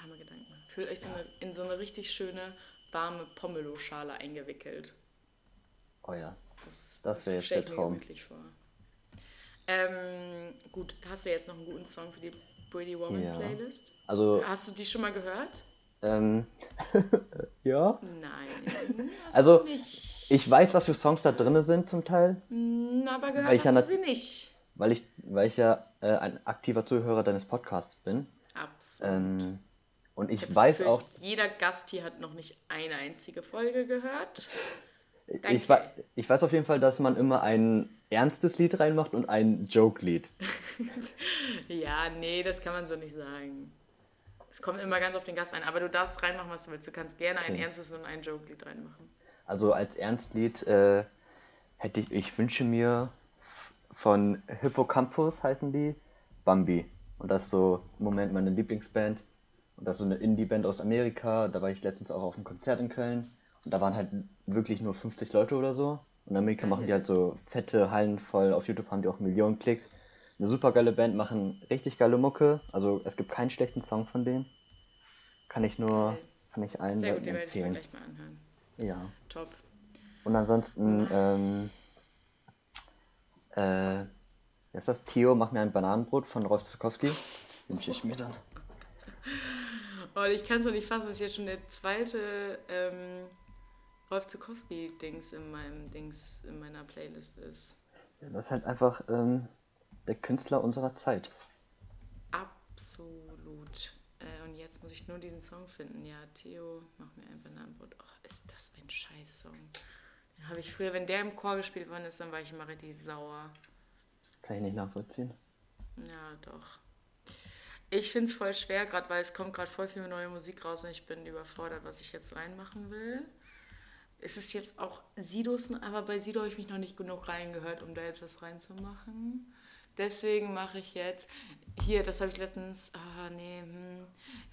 Warme Gedanken. Fühlt euch so eine, in so eine richtig schöne, warme Pomelo-Schale eingewickelt. Oh ja. Das, Das wär jetzt der Traum. gemütlich vor. Ähm, gut, hast du jetzt noch einen guten Song für die Pretty Woman Ja. Playlist? Also, Hast du die schon mal gehört? Ähm, ja. Nein. hast Also. Ich weiß, was für Songs da drin sind zum Teil, Hm, aber gehört ich ja hast du sie nicht. Weil ich, weil ich ja äh, ein aktiver Zuhörer deines Podcasts bin. Absolut. Ähm, und ich das weiß Gefühl, auch, Jeder Gast hier hat noch nicht eine einzige Folge gehört. ich, Danke. wei- ich weiß auf jeden Fall, dass man immer ein ernstes Lied reinmacht und ein Joke-Lied. Ja, nee, das kann man so nicht sagen. Es kommt immer ganz auf den Gast ein, aber du darfst reinmachen, was du willst. Du kannst gerne ein Okay. ernstes und ein Joke-Lied reinmachen. Also als Ernstlied äh, hätte ich, ich wünsche mir von Hippocampus heißen die, Bambi. Und das ist so im Moment meine Lieblingsband. Und das ist so eine Indie-Band aus Amerika. Da war ich letztens auch auf einem Konzert in Köln. Und da waren halt wirklich nur 50 Leute oder so. Und in Amerika machen die halt so fette Hallen voll. Auf YouTube haben die auch Millionen Klicks. Eine super geile Band, machen richtig geile Mucke. Also es gibt keinen schlechten Song von denen. Kann ich nur, kann ich allen Sehr Leuten gut, die werde ich mir gleich mal anhören. Ja. Top. Und ansonsten, ähm, äh, ist das? Theo, mach mir ein Bananenbrot von Rolf Zukowski. Wünsche ich mir dann. Und ich kann es noch nicht fassen, dass jetzt schon der zweite ähm, Rolf Zukowski-Dings in meinem Dings, in meiner Playlist ist. Ja, das ist halt einfach ähm, der Künstler unserer Zeit. Absolut. Äh, und jetzt muss ich nur diesen Song finden. Ja, Theo, mach mir ein Bananenbrot. Ach, ist das ein Scheiß-Song. Habe ich früher, wenn der im Chor gespielt worden ist, dann war ich immer richtig sauer. Kann ich nicht nachvollziehen. Ja, doch. Ich finde es voll schwer, gerade weil es kommt gerade voll viel neue Musik raus und ich bin überfordert, was ich jetzt reinmachen will. Es ist jetzt auch Sidos, aber bei Sido habe ich mich noch nicht genug reingehört, um da jetzt was reinzumachen. Deswegen mache ich jetzt, hier, das habe ich letztens, ah nee, hm,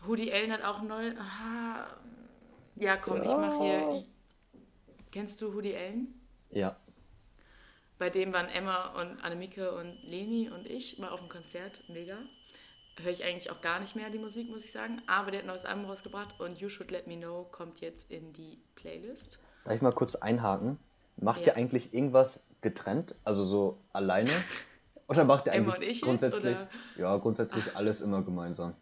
Hoodie Allen hat auch neu, aha, ja komm, ich mache hier, kennst du Hoodie Allen? Ja. Bei dem waren Emma und Annemieke und Leni und ich mal auf dem Konzert. Mega. Höre ich eigentlich auch gar nicht mehr die Musik, muss ich sagen. Aber der hat ein neues Album rausgebracht und You Should Let Me Know kommt jetzt in die Playlist. Darf ich mal kurz einhaken? Macht Ja. ihr eigentlich irgendwas getrennt? Also so alleine? Oder macht ihr Emma eigentlich und ich jetzt, grundsätzlich? oder? Ja, grundsätzlich alles immer gemeinsam.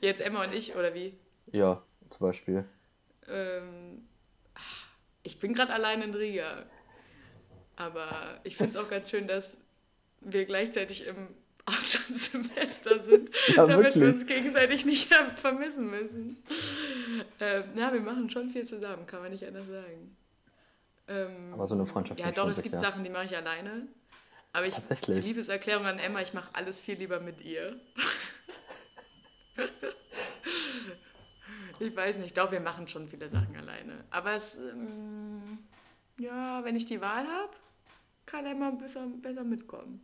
Jetzt Emma und ich, oder wie? Ja, zum Beispiel. Ähm, ich bin gerade allein in Riga. Aber ich finde es auch ganz schön, dass wir gleichzeitig im Auslandssemester sind, Ja, damit wir wirklich. uns gegenseitig nicht vermissen müssen. Ähm, ja, wir machen schon viel zusammen, kann man nicht anders sagen. Ähm, Aber so eine Freundschaft ja, doch, es gibt bisher. Sachen, die mache ich alleine. Aber ich. Liebeserklärung an Emma, ich mache alles viel lieber mit ihr. ich weiß nicht, doch, wir machen schon viele Sachen alleine. Aber es, ähm, ja, wenn ich die Wahl habe, kann Emma besser, besser mitkommen.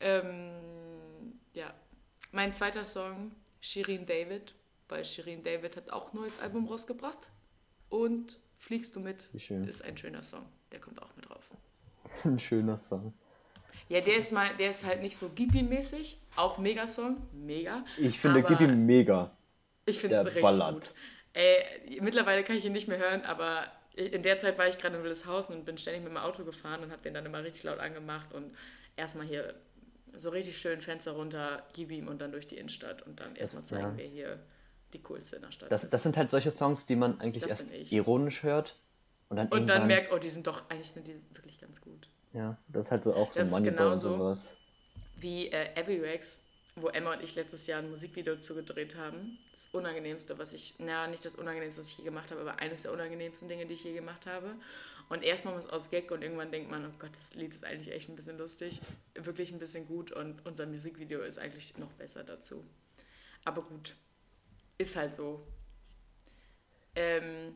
Ähm, ja, mein zweiter Song, Shirin David, weil Shirin David hat auch ein neues Album rausgebracht. Und Fliegst du mit ist ein schöner Song. Der kommt auch mit drauf. Ein schöner Song. Ja, der ist mal, der ist halt nicht so Ghibli-mäßig, auch Mega-Song, mega. Ich finde Gibi mega. Ich finde es richtig ballert. gut. Ey, mittlerweile kann ich ihn nicht mehr hören, aber in der Zeit war ich gerade in Wildeshausen und bin ständig mit dem Auto gefahren und habe den dann immer richtig laut angemacht und erstmal hier so richtig schön Fenster runter, gib ihm und dann durch die Innenstadt und dann erstmal zeigen, ja. wer hier die coolste in der Stadt Das, ist. das sind halt solche Songs, die man eigentlich Das erst ironisch hört. Und dann, und dann merkt, oh, die sind doch, eigentlich sind die wirklich ganz gut. Ja, das ist halt so auch so Das ist Moneyball und genauso. sowas. wie äh, Avirex, wo Emma und ich letztes Jahr ein Musikvideo zugedreht haben. Das Unangenehmste, was ich, na, nicht das Unangenehmste, was ich je gemacht habe, aber eines der unangenehmsten Dinge, die ich je gemacht habe. Und erstmal was aus Gag und irgendwann denkt man, oh Gott, das Lied ist eigentlich echt ein bisschen lustig, wirklich ein bisschen gut und unser Musikvideo ist eigentlich noch besser dazu. Aber gut, ist halt so. Ähm,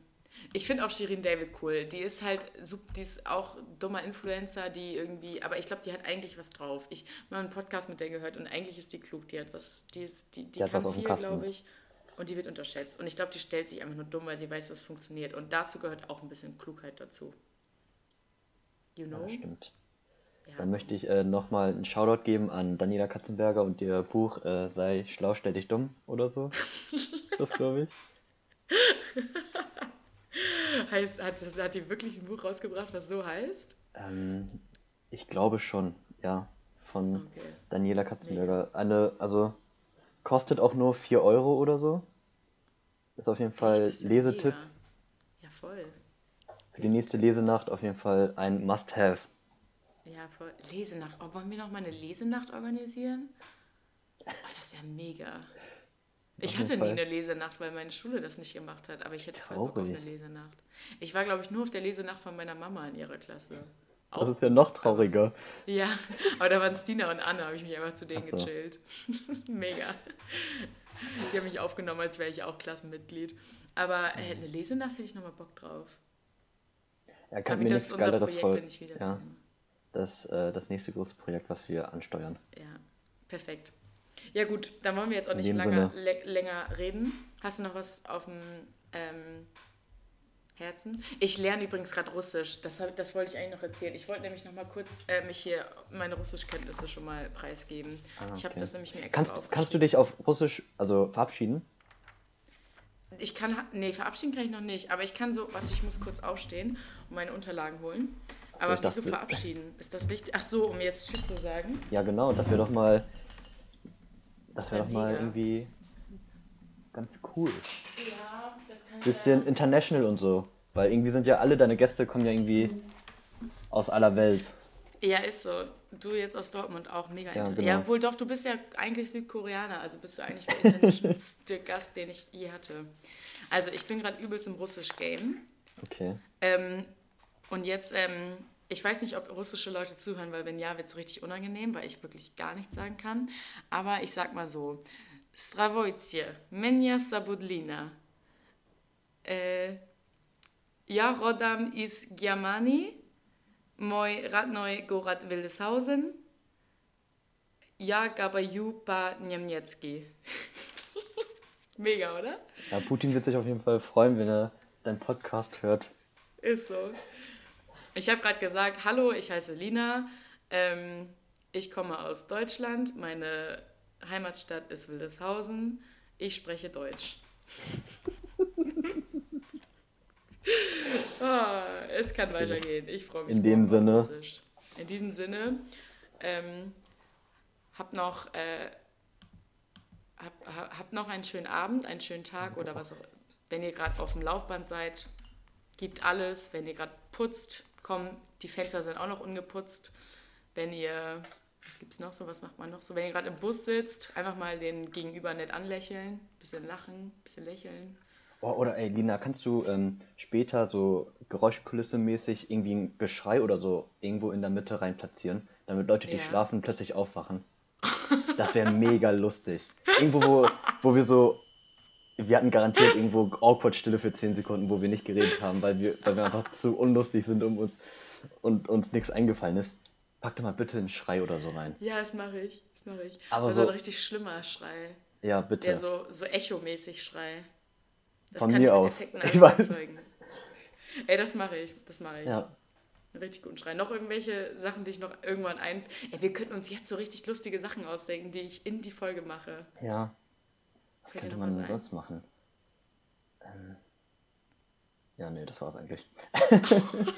ich finde auch Shirin David cool. Die ist halt, die ist auch dummer Influencer, die irgendwie, aber ich glaube, die hat eigentlich was drauf. Ich habe mal einen Podcast mit der gehört und eigentlich ist die klug. Die hat was, die ist, die, die, Die hat kann viel, glaube ich. Und die wird unterschätzt. Und ich glaube, die stellt sich einfach nur dumm, weil sie weiß, dass es funktioniert. Und dazu gehört auch ein bisschen Klugheit dazu. You know? Ja, stimmt. Ja. Dann möchte ich äh, nochmal einen Shoutout geben an Daniela Katzenberger und ihr Buch äh, Sei schlau, stell dich dumm oder so. Das glaube ich. heißt, hat, hat die wirklich ein Buch rausgebracht, was so heißt? Ähm, ich glaube schon, ja. Von Okay. Daniela Katzenberger. Eine, also Kostet auch nur 4 Euro oder so. Ist auf jeden Fall Echt, Lesetipp. Ja, voll. Für die nächste Lesenacht auf jeden Fall ein Must-Have. Ja, voll. Lesenacht. Oh, wollen wir noch mal eine Lesenacht organisieren? Oh, das wäre mega. Ich hatte nie Fall. eine Lesenacht, weil meine Schule das nicht gemacht hat, aber ich hätte voll Bock auf eine Traurig. Lesenacht. Ich war, glaube ich, nur auf der Lesenacht von meiner Mama in ihrer Klasse. Das Auch ist ja noch trauriger. Ja, aber da waren Stina und Anna, habe ich mich einfach zu denen so. gechillt. Mega. Die haben mich aufgenommen, als wäre ich auch Klassenmitglied. Aber äh, eine Lesenacht hätte ich nochmal Bock drauf. Ja, kann mir das wenn ich wieder Ja, das, äh, das nächste große Projekt, was wir ansteuern. Ja, perfekt. Ja gut, dann wollen wir jetzt auch nicht lange, länger reden. Hast du noch was auf dem ähm, Herzen? Ich lerne übrigens gerade Russisch. Das, hab, das wollte ich eigentlich noch erzählen. Ich wollte nämlich noch mal kurz äh, mich hier meine Russischkenntnisse schon mal preisgeben. Ah, Ich habe okay. das nämlich mir extra Kannst, aufgeschrieben. kannst du dich auf Russisch also verabschieden? Ich kann, nee, verabschieden kann ich noch nicht, aber ich kann so, warte, ich muss kurz aufstehen und meine Unterlagen holen. Aber wieso verabschieden? Ist das wichtig? Ach so, um jetzt Tschüss zu sagen. Ja, genau, das wäre doch mal. Das wäre wär doch mal mega. irgendwie ganz cool. Ja, das kann Bisschen international und so. Weil irgendwie sind ja alle deine Gäste kommen ja irgendwie aus aller Welt. Ja, ist so. Du jetzt aus Dortmund auch mega Ja, genau. ja, wohl doch, du bist ja eigentlich Südkoreaner, also bist du eigentlich der intensischste Gast, den ich je hatte. Also ich bin gerade übelst im Russisch-Game. Okay. Ähm, und jetzt, ähm, ich weiß nicht, ob russische Leute zuhören, weil wenn ja, wird es richtig unangenehm, weil ich wirklich gar nichts sagen kann. Aber ich sag mal so: Stravojtje, Menja Sabudlina. Äh, ja, rodam is Giamani, moj radnoj gorad Wildeshausen. Ja, gabaju pa Niemniecki. Mega, oder? Ja, Putin wird sich auf jeden Fall freuen, wenn er deinen Podcast hört. Ist so. Ich habe gerade gesagt, hallo, ich heiße Lina. Ähm, ich komme aus Deutschland. Meine Heimatstadt ist Wildeshausen. Ich spreche Deutsch. ah, es kann weitergehen. Ich freue mich. In dem Sinne. Russisch. In diesem Sinne. Ähm, hab noch, äh, hab, hab, hab noch einen schönen Abend, einen schönen Tag oder was auch. Wenn ihr gerade auf dem Laufband seid, gibt alles. Wenn ihr gerade putzt, kommen, die Fenster sind auch noch ungeputzt. Wenn ihr, was gibt's noch so, was macht man noch so? Wenn ihr gerade im Bus sitzt, einfach mal den Gegenüber nett anlächeln, bisschen lachen, bisschen lächeln. Oh, oder ey, Lina, kannst du ähm, später so Geräuschkulisse-mäßig irgendwie ein Geschrei oder so irgendwo in der Mitte rein platzieren, damit Leute, die Ja. schlafen, plötzlich aufwachen? Das wäre mega lustig. Irgendwo, wo, wo wir so. Wir hatten garantiert irgendwo awkward Stille für 10 Sekunden, wo wir nicht geredet haben, weil wir, weil wir einfach zu unlustig sind um uns und uns nichts eingefallen ist. Pack doch mal bitte einen Schrei oder so rein. Ja, das mache ich. Das mache ich. Aber Aber so ein richtig schlimmer Schrei. Ja, bitte. Der so, so echomäßig Schrei. Das Von kann mir aus. Effekten Ich weiß. erzeugen. Ey, das mache ich. Das mache ich. ja. Einen richtig guten Schrei. Noch irgendwelche Sachen, die ich noch irgendwann ein. Ey, wir könnten uns jetzt so richtig lustige Sachen ausdenken, die ich in die Folge mache. Ja. Was könnte man denn sonst machen? Ähm, ja, nee, das war's eigentlich.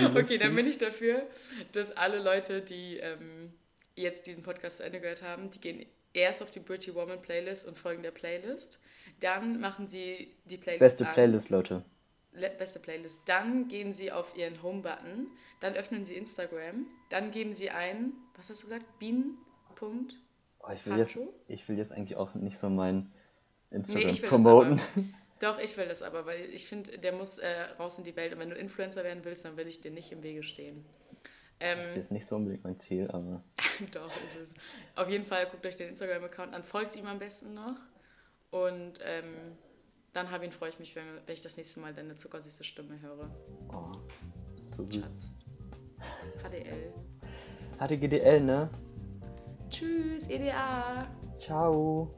Okay, dann bin ich dafür, dass alle Leute, die ähm, jetzt diesen Podcast zu Ende gehört haben, die gehen erst auf die Pretty Woman Playlist und folgen der Playlist. Dann machen sie die Playlist Beste an. Playlist, Leute. Le- beste Playlist. Dann gehen Sie auf Ihren Home-Button, dann öffnen Sie Instagram, dann geben Sie ein, was hast du gesagt? Bienen. Punkt. Oh, ich, will jetzt, ich will jetzt eigentlich auch nicht so mein Nee, Instagram will promoten. Doch, ich will das aber, weil ich finde, der muss äh, raus in die Welt. Und wenn du Influencer werden willst, dann will ich dir nicht im Wege stehen. Ähm, Das ist jetzt nicht so unbedingt mein Ziel, aber Doch, ist es. Auf jeden Fall guckt euch den Instagram-Account an, folgt ihm am besten noch. Und ähm, dann, Habin, freue ich mich, wenn, wenn ich das nächste Mal deine zuckersüße Stimme höre. oh, so süß. Schatz. HDL. HTGDL, ne? Tschüss, EDA. Ciao.